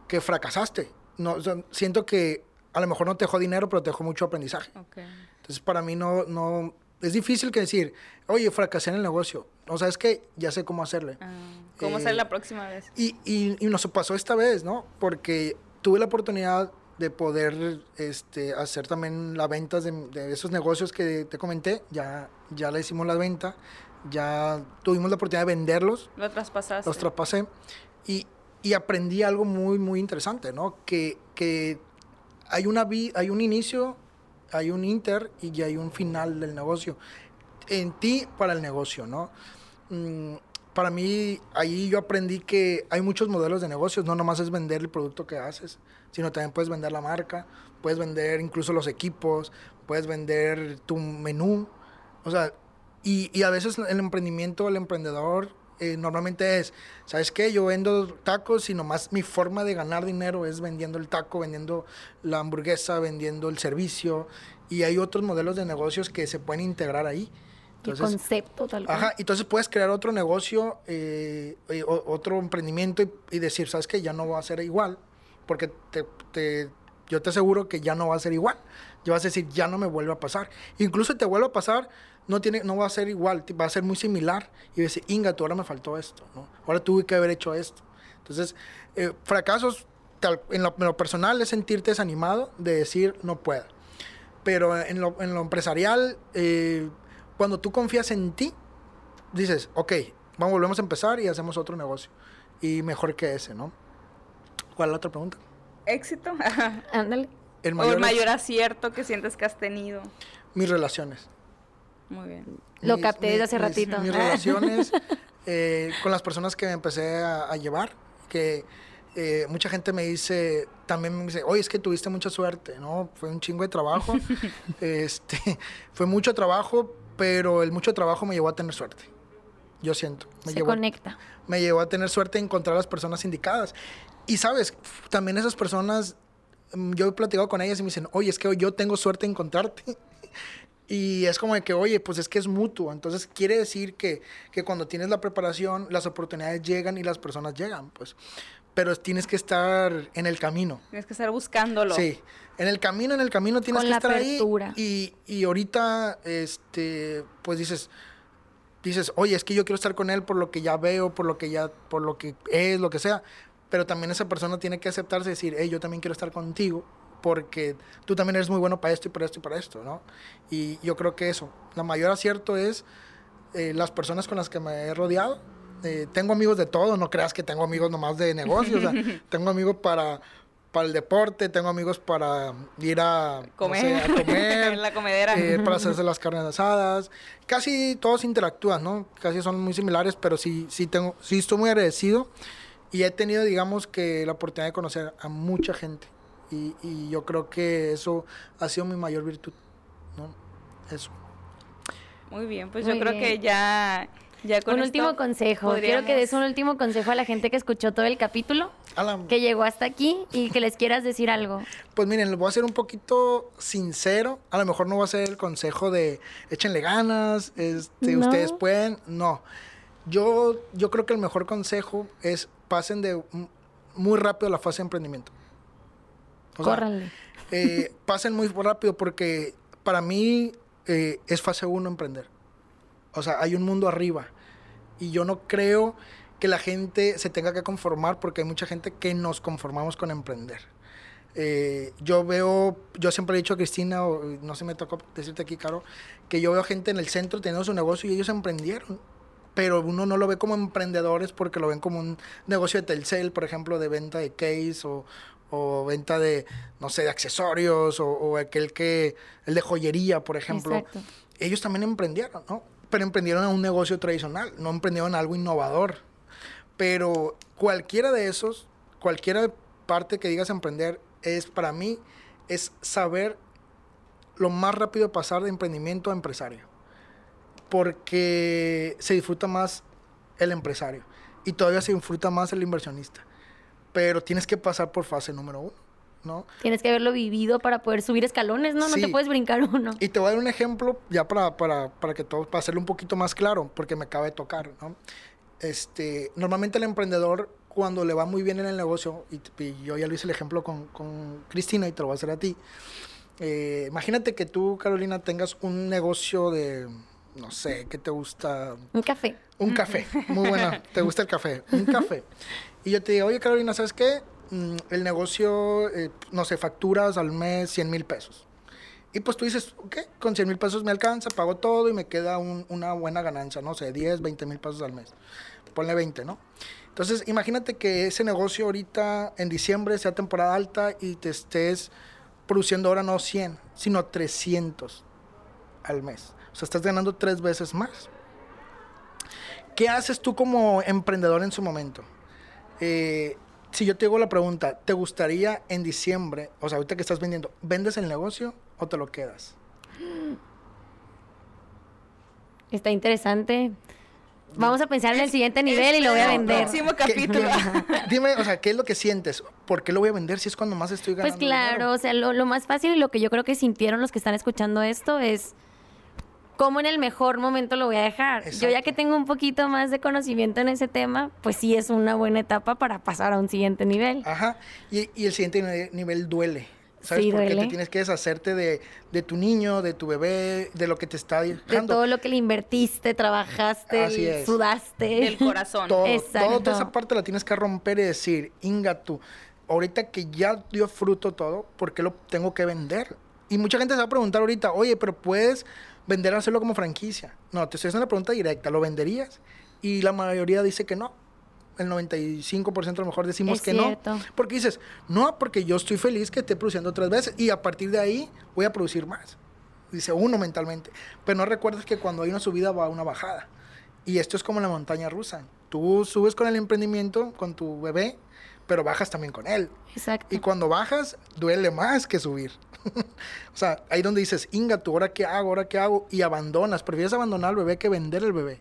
que fracasaste. No, o sea, siento que a lo mejor no te dejó dinero, pero te dejó mucho aprendizaje. Okay. Entonces, para mí no, no, es difícil que decir, oye, fracasé en el negocio. O sea, es que ya sé cómo hacerle. Ah, ¿Cómo Eh, ser la próxima vez? Y, y, y nos pasó esta vez, ¿no? Porque tuve la oportunidad de poder este, hacer también las ventas de, de esos negocios que te comenté. Ya, ya le hicimos la venta. Ya tuvimos la oportunidad de venderlos. Lo traspasaste. Los traspasé. Y, y aprendí algo muy, muy interesante, ¿no? Que, que hay, una hay un inicio, hay un inter y ya hay un final del negocio. En ti para el negocio, ¿no? Mm, para mí, ahí yo aprendí que hay muchos modelos de negocios, no nomás es vender el producto que haces, sino también puedes vender la marca, puedes vender incluso los equipos, puedes vender tu menú, o sea, y, y a veces el emprendimiento, el emprendedor, eh, normalmente es, ¿sabes qué? Yo vendo tacos y nomás mi forma de ganar dinero es vendiendo el taco, vendiendo la hamburguesa, vendiendo el servicio, y hay otros modelos de negocios que se pueden integrar ahí. Entonces, el concepto tal cual. Ajá, entonces puedes crear otro negocio, eh, eh, otro emprendimiento y, decir, ¿sabes qué? Ya no va a ser igual, porque te, te, yo te aseguro que ya no va a ser igual. Ya vas a decir, ya no me vuelve a pasar. Incluso te vuelve a pasar, no, tiene, no va a ser igual, va a ser muy similar. Y decir, Inga, tú ahora me faltó esto, ¿no? Ahora tuve que haber hecho esto. Entonces, eh, fracasos en, lo, personal es sentirte desanimado de decir, no puedo. Pero en lo, en lo empresarial, eh, cuando tú confías en ti, dices, ok, vamos, volvemos a empezar y hacemos otro negocio. Y mejor que ese, ¿no? ¿Cuál es la otra pregunta? Éxito. <laughs> Ándale. El mayor, o el mayor acierto que sientes que has tenido. Mis relaciones. Muy bien. Lo capté desde hace ratito. Mis relaciones eh, con las personas que me empecé a, llevar, que eh, mucha gente me dice, también me dice, oye, es que tuviste mucha suerte, ¿no? Fue un chingo de trabajo. <laughs> este, fue mucho trabajo, pero el mucho trabajo me llevó a tener suerte. Yo siento. Me Se conecta. Me llevó a tener suerte de encontrar las personas indicadas. Y sabes, también esas personas, mm, yo he platicado con ellas y me dicen, oye, es que yo tengo suerte de encontrarte. Y es como de que, oye, pues es que es mutuo. Entonces quiere decir que, que, cuando tienes la preparación, las oportunidades llegan y las personas llegan, pues. Pero tienes que estar en el camino. Tienes que estar buscándolo. Sí. En el camino, en el camino tienes que estar apertura. ahí. Y, y ahorita, este, pues dices, dices, oye, es que yo quiero estar con él por lo que ya veo, por lo que ya, por lo que es, lo que sea pero también esa persona tiene que aceptarse y decir, hey, yo también quiero estar contigo porque tú también eres muy bueno para esto y para esto y para esto, ¿no? Y yo creo que eso, la mayor acierto es eh, las personas con las que me he rodeado. Eh, tengo amigos de todo, no creas que tengo amigos nomás de negocios, <laughs> tengo amigos para, para el deporte, tengo amigos para ir a comer, a comer <laughs> la comedera. Eh, para hacerse las carnes asadas. Casi todos interactúan, ¿no? Casi son muy similares, pero sí, sí, tengo, sí estoy muy agradecido y he tenido, digamos, que la oportunidad de conocer a mucha gente. Y, y yo creo que eso ha sido mi mayor virtud, ¿no? Eso. Muy bien, pues yo creo que ya... Ya con un último consejo. Quiero que des un último consejo a la gente que escuchó todo el capítulo, que llegó hasta aquí y que les quieras decir algo. Pues miren, les voy a ser un poquito sincero. A lo mejor no va a ser el consejo de échenle ganas, este, ustedes pueden. No. Yo, yo creo que el mejor consejo es pasen de muy rápido a la fase de emprendimiento. Córranle. Eh, <laughs> pasen muy rápido porque para mí eh, es fase uno emprender. O sea, hay un mundo arriba. Y yo no creo que la gente se tenga que conformar porque hay mucha gente que nos conformamos con emprender. Eh, yo veo, yo siempre he dicho a Cristina, o no sé, me tocó decirte aquí, Caro, que yo veo gente en el centro teniendo su negocio y ellos emprendieron pero uno no lo ve como emprendedores porque lo ven como un negocio de Telcel, por ejemplo, de venta de case o, o venta de, no sé, de accesorios o, aquel que, el de joyería, por ejemplo. Ellos también emprendieron, ¿no? Pero emprendieron a un negocio tradicional, no emprendieron algo innovador. Pero cualquiera de esos, cualquiera parte que digas emprender, es para mí, es saber lo más rápido pasar de emprendimiento a empresario porque se disfruta más el empresario y todavía se disfruta más el inversionista. Pero tienes que pasar por fase número uno, ¿no? Tienes que haberlo vivido para poder subir escalones, ¿no? No te puedes brincar uno. Y te voy a dar un ejemplo ya para, para, para que todo, para hacerlo un poquito más claro, porque me acaba de tocar, ¿no? Este, normalmente el emprendedor cuando le va muy bien en el negocio, y, yo ya lo hice el ejemplo con, con, Cristina y te lo voy a hacer a ti, eh, imagínate que tú, Carolina, tengas un negocio de no sé, ¿qué te gusta? Un café. Un café, muy buena, ¿te gusta el café? Un <laughs> café. Y yo te digo, oye Carolina, ¿sabes qué? Mm, el negocio, eh, no sé, facturas al mes 100 mil pesos. Y pues tú dices, ok, con 100 mil pesos me alcanza, pago todo y me queda una buena ganancia, no sé, 10, 20 mil pesos al mes. Ponle 20, ¿no? Entonces, imagínate que ese negocio ahorita en diciembre sea temporada alta y te estés produciendo ahora no 100, sino 300 al mes. O sea, estás ganando tres veces más. ¿Qué haces tú como emprendedor en su momento? Eh, si yo te hago la pregunta, ¿te gustaría en diciembre, o sea, ahorita que estás vendiendo, ¿vendes el negocio o te lo quedas? Está interesante. Vamos a pensar en el siguiente nivel y lo voy a vender. Próximo capítulo. <laughs> Dime, o sea, ¿qué es lo que sientes? ¿Por qué lo voy a vender si es cuando más estoy ganando? Pues claro, o sea, lo, lo, más fácil y lo que yo creo que sintieron los que están escuchando esto es cómo en el mejor momento lo voy a dejar. Yo ya que tengo un poquito más de conocimiento en ese tema, pues sí es una buena etapa para pasar a un siguiente nivel. Ajá, y, y el siguiente nivel duele. ¿Sabes? por Porque te tienes que deshacerte de, de, tu niño, de tu bebé, de lo que te está dejando. De todo lo que le invertiste, trabajaste, sudaste. El corazón. <laughs> Todo, Exacto. toda esa parte la tienes que romper y decir, inga tú, ahorita que ya dio fruto todo, ¿por qué lo tengo que vender? Y mucha gente se va a preguntar ahorita, oye, pero puedes vender, hacerlo como franquicia. No, te estoy haciendo la pregunta directa, ¿lo venderías? Y la mayoría dice que no el 95% a lo mejor decimos que no. Porque dices, no, porque yo estoy feliz que esté produciendo tres veces y a partir de ahí voy a producir más. Dice uno mentalmente. Pero no recuerdas que cuando hay una subida va una bajada. Y esto es como la montaña rusa. Tú subes con el emprendimiento, con tu bebé, pero bajas también con él. Exacto. Y cuando bajas, duele más que subir. <laughs> o sea, ahí donde dices, Inga, tú, ¿ahora qué hago? ¿Ahora qué hago? Y abandonas. Prefieres abandonar al bebé que vender el bebé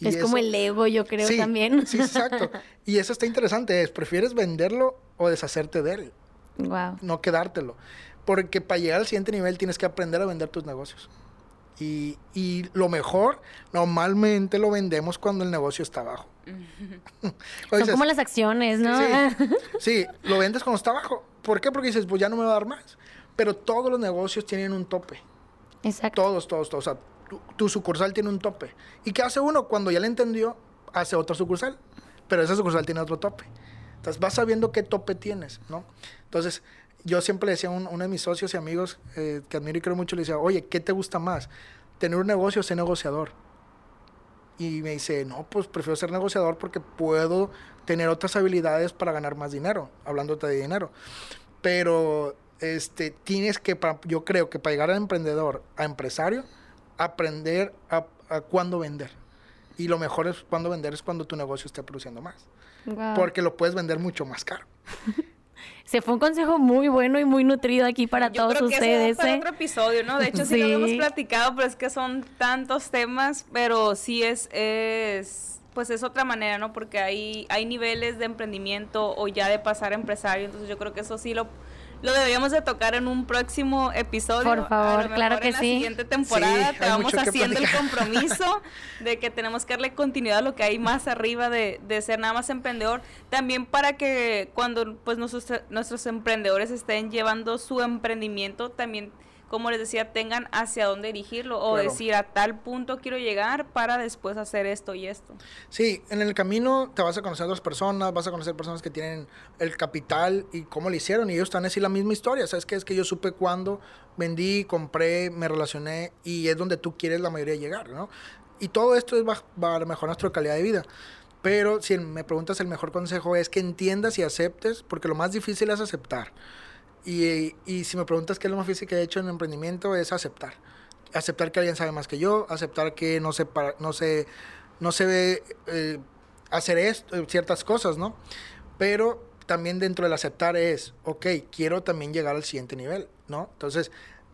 es como el ego, yo creo también. Sí, exacto. <laughs> Y eso está interesante, es, ¿prefieres venderlo o deshacerte de él? Wow. No quedártelo. Porque para llegar al siguiente nivel tienes que aprender a vender tus negocios. Y, y lo mejor, normalmente lo vendemos cuando el negocio está abajo. <laughs> Son como las acciones, ¿no? Sí, sí, lo vendes cuando está abajo. ¿Por qué? Porque dices, pues ya no me va a dar más. Pero todos los negocios tienen un tope. Exacto. Todos, todos, todos. O sea, tu, sucursal tiene un tope. ¿Y qué hace uno? Cuando ya le entendió, hace otra sucursal. Pero esa sucursal tiene otro tope. Entonces vas sabiendo qué tope tienes, ¿no? Entonces, yo siempre le decía a uno de mis socios y amigos eh, que admiro y creo mucho, le decía, oye, ¿qué te gusta más? ¿Tener un negocio o ser negociador? Y me dice, no, pues prefiero ser negociador porque puedo tener otras habilidades para ganar más dinero, hablándote de dinero. Pero este, tienes que, yo creo que para llegar a emprendedor, a empresario, aprender a, cuándo vender. Y lo mejor es cuando vender es cuando tu negocio esté produciendo más. Porque lo puedes vender mucho más caro. <laughs> Se fue un consejo muy bueno y muy nutrido aquí para todos ustedes. para ¿eh? otro episodio, ¿no? De hecho, sí, lo <laughs> hemos platicado, pero es que son tantos temas, pero sí es, es pues es otra manera, ¿no? Porque hay, hay niveles de emprendimiento o ya de pasar a empresario, entonces yo creo que eso sí lo lo deberíamos de tocar en un próximo episodio. Por favor, claro que en sí. La siguiente temporada te vamos haciendo el compromiso <laughs> de que tenemos que darle continuidad a lo que hay más arriba de, de ser nada más emprendedor. También para que cuando pues nuestros, nuestros emprendedores estén llevando su emprendimiento, también como les decía, tengan hacia dónde dirigirlo o decir a tal punto quiero llegar para después hacer esto y esto. Sí, en el camino te vas a conocer a otras personas, vas a conocer personas que tienen el capital y cómo lo hicieron y ellos están así la misma historia. ¿Sabes qué? Es que yo supe cuándo vendí, compré, me relacioné y es donde tú quieres la mayoría llegar, ¿no? Y todo esto es para mejorar nuestra calidad de vida. Pero si me preguntas, el mejor consejo es que entiendas y aceptes, porque lo más difícil es aceptar. Y, y, si me preguntas qué es lo más difícil que he hecho en emprendimiento es aceptar. Aceptar que alguien sabe más que yo, aceptar que no sé, no sé, no se ve eh, hacer esto, ciertas cosas, ¿no? Pero también dentro del aceptar es, ok, quiero también llegar al siguiente nivel, ¿no? Entonces,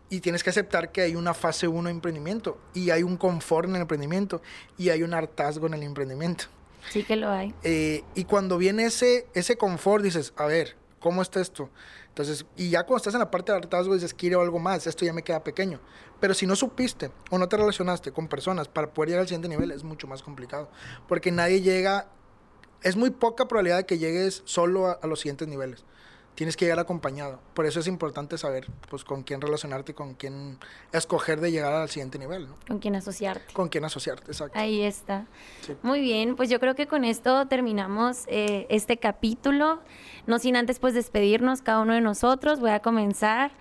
y tienes que aceptar que hay una fase 1 de emprendimiento y hay un confort en el emprendimiento y hay un hartazgo en el emprendimiento. Sí que lo hay. Eh, y cuando viene ese, ese confort, dices, a ver, ¿cómo está esto? Entonces, y ya cuando estás en la parte de hartazgo dices, quiero algo más, esto ya me queda pequeño. Pero si no supiste o no te relacionaste con personas para poder llegar al siguiente nivel, es mucho más complicado. Porque nadie llega, es muy poca probabilidad de que llegues solo a, los siguientes niveles. Tienes que llegar acompañado. Por eso es importante saber pues con quién relacionarte, con quién escoger de llegar al siguiente nivel, ¿no? Con quién asociarte. Con quién asociarte, exacto. Ahí está. Muy bien, pues yo creo que con esto terminamos eh, este capítulo. No sin antes pues despedirnos cada uno de nosotros. Voy a comenzar.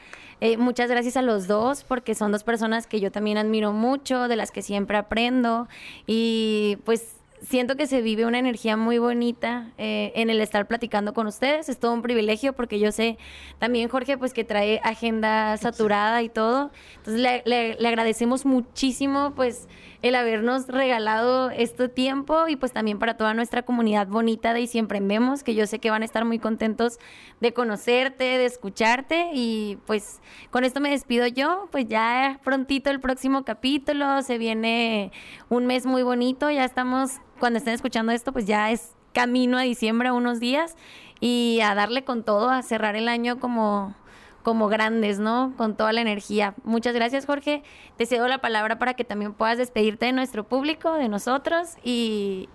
Eh, muchas gracias a los dos porque son dos personas que yo también admiro mucho, de las que siempre aprendo y pues siento que se vive una energía muy bonita eh, en el estar platicando con ustedes. Es todo un privilegio porque yo sé también, Jorge, pues que trae agenda saturada y todo. Entonces le, le agradecemos muchísimo, pues el habernos regalado este tiempo y pues también para toda nuestra comunidad bonita de Y Siempre Vemos, que yo sé que van a estar muy contentos de conocerte, de escucharte. Y pues con esto me despido yo, pues ya prontito el próximo capítulo, se viene un mes muy bonito, ya estamos, cuando estén escuchando esto, pues ya es camino a diciembre, unos días. Y a darle con todo, a cerrar el año como como grandes, ¿no? Con toda la energía. Muchas gracias, Jorge. Te cedo la palabra para que también puedas despedirte de nuestro público, de nosotros y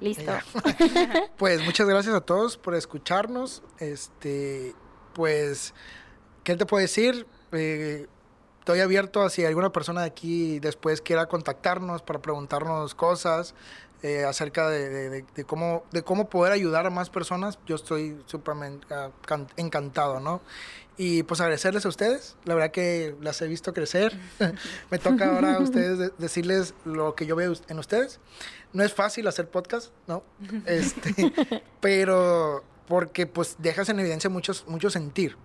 listo. <laughs> pues muchas gracias a todos por escucharnos. Este, pues, ¿qué te puedo decir? Eh, estoy abierto a si alguna persona de aquí después quiera contactarnos para preguntarnos cosas. Eh, acerca de, cómo, de cómo poder ayudar a más personas, yo estoy súper encantado, ¿no? Y pues agradecerles a ustedes, la verdad que las he visto crecer. <laughs> Me toca ahora a ustedes decirles lo que yo veo en ustedes. No es fácil hacer podcast, ¿no? <laughs> Este, pero porque pues dejas en evidencia muchos, mucho sentir.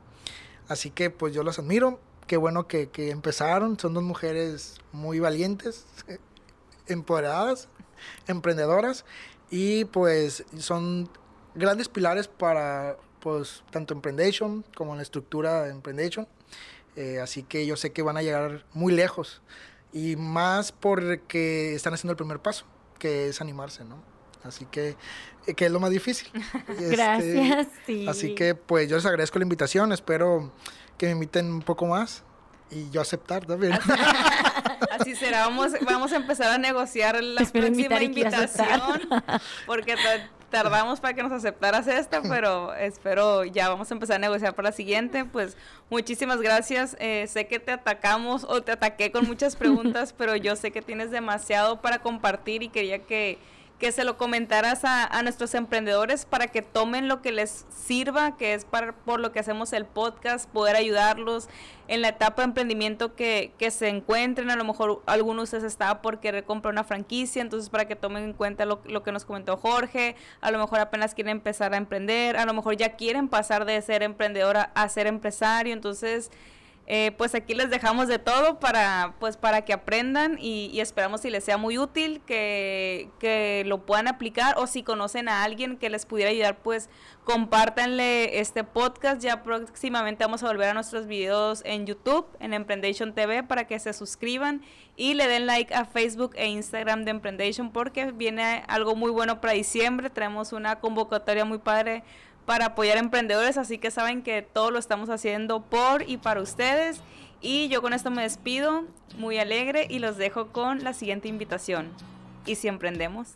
Así que pues yo las admiro. Qué bueno que, que empezaron. Son dos mujeres muy valientes, empoderadas emprendedoras y pues son grandes pilares para pues tanto Emprendation como la estructura de Emprendation. Eh, así que yo sé que van a llegar muy lejos y más porque están haciendo el primer paso, que es animarse, ¿no? Así que, que es lo más difícil. <laughs> Este, Gracias. Así que pues yo les agradezco la invitación, espero que me inviten un poco más y yo aceptar también. <laughs> Así será, vamos, vamos a empezar a negociar la próxima invitación, porque tardamos para que nos aceptaras esta, <laughs> pero espero ya vamos a empezar a negociar para la siguiente. Pues muchísimas gracias. Eh, sé que te atacamos o te ataqué con muchas preguntas, <laughs> pero yo sé que tienes demasiado para compartir y quería que que se lo comentaras a, a, nuestros emprendedores para que tomen lo que les sirva, que es para, por lo que hacemos el podcast, poder ayudarlos en la etapa de emprendimiento que, que se encuentren. A lo mejor algunos de ustedes está por querer comprar una franquicia, entonces para que tomen en cuenta lo, lo que nos comentó Jorge, a lo mejor apenas quieren empezar a emprender, a lo mejor ya quieren pasar de ser emprendedora a ser empresario, entonces eh, pues aquí les dejamos de todo para, pues para que aprendan y, esperamos si les sea muy útil, que, que, lo puedan aplicar o si conocen a alguien que les pudiera ayudar, pues compártanle este podcast. Ya próximamente vamos a volver a nuestros videos en YouTube, en Emprendation TV, para que se suscriban y le den like a Facebook e Instagram de Emprendation porque viene algo muy bueno para diciembre. Traemos una convocatoria muy padre para apoyar a emprendedores, así que saben que todo lo estamos haciendo por y para ustedes. Y yo con esto me despido, muy alegre, y los dejo con la siguiente invitación. ¿Y si emprendemos?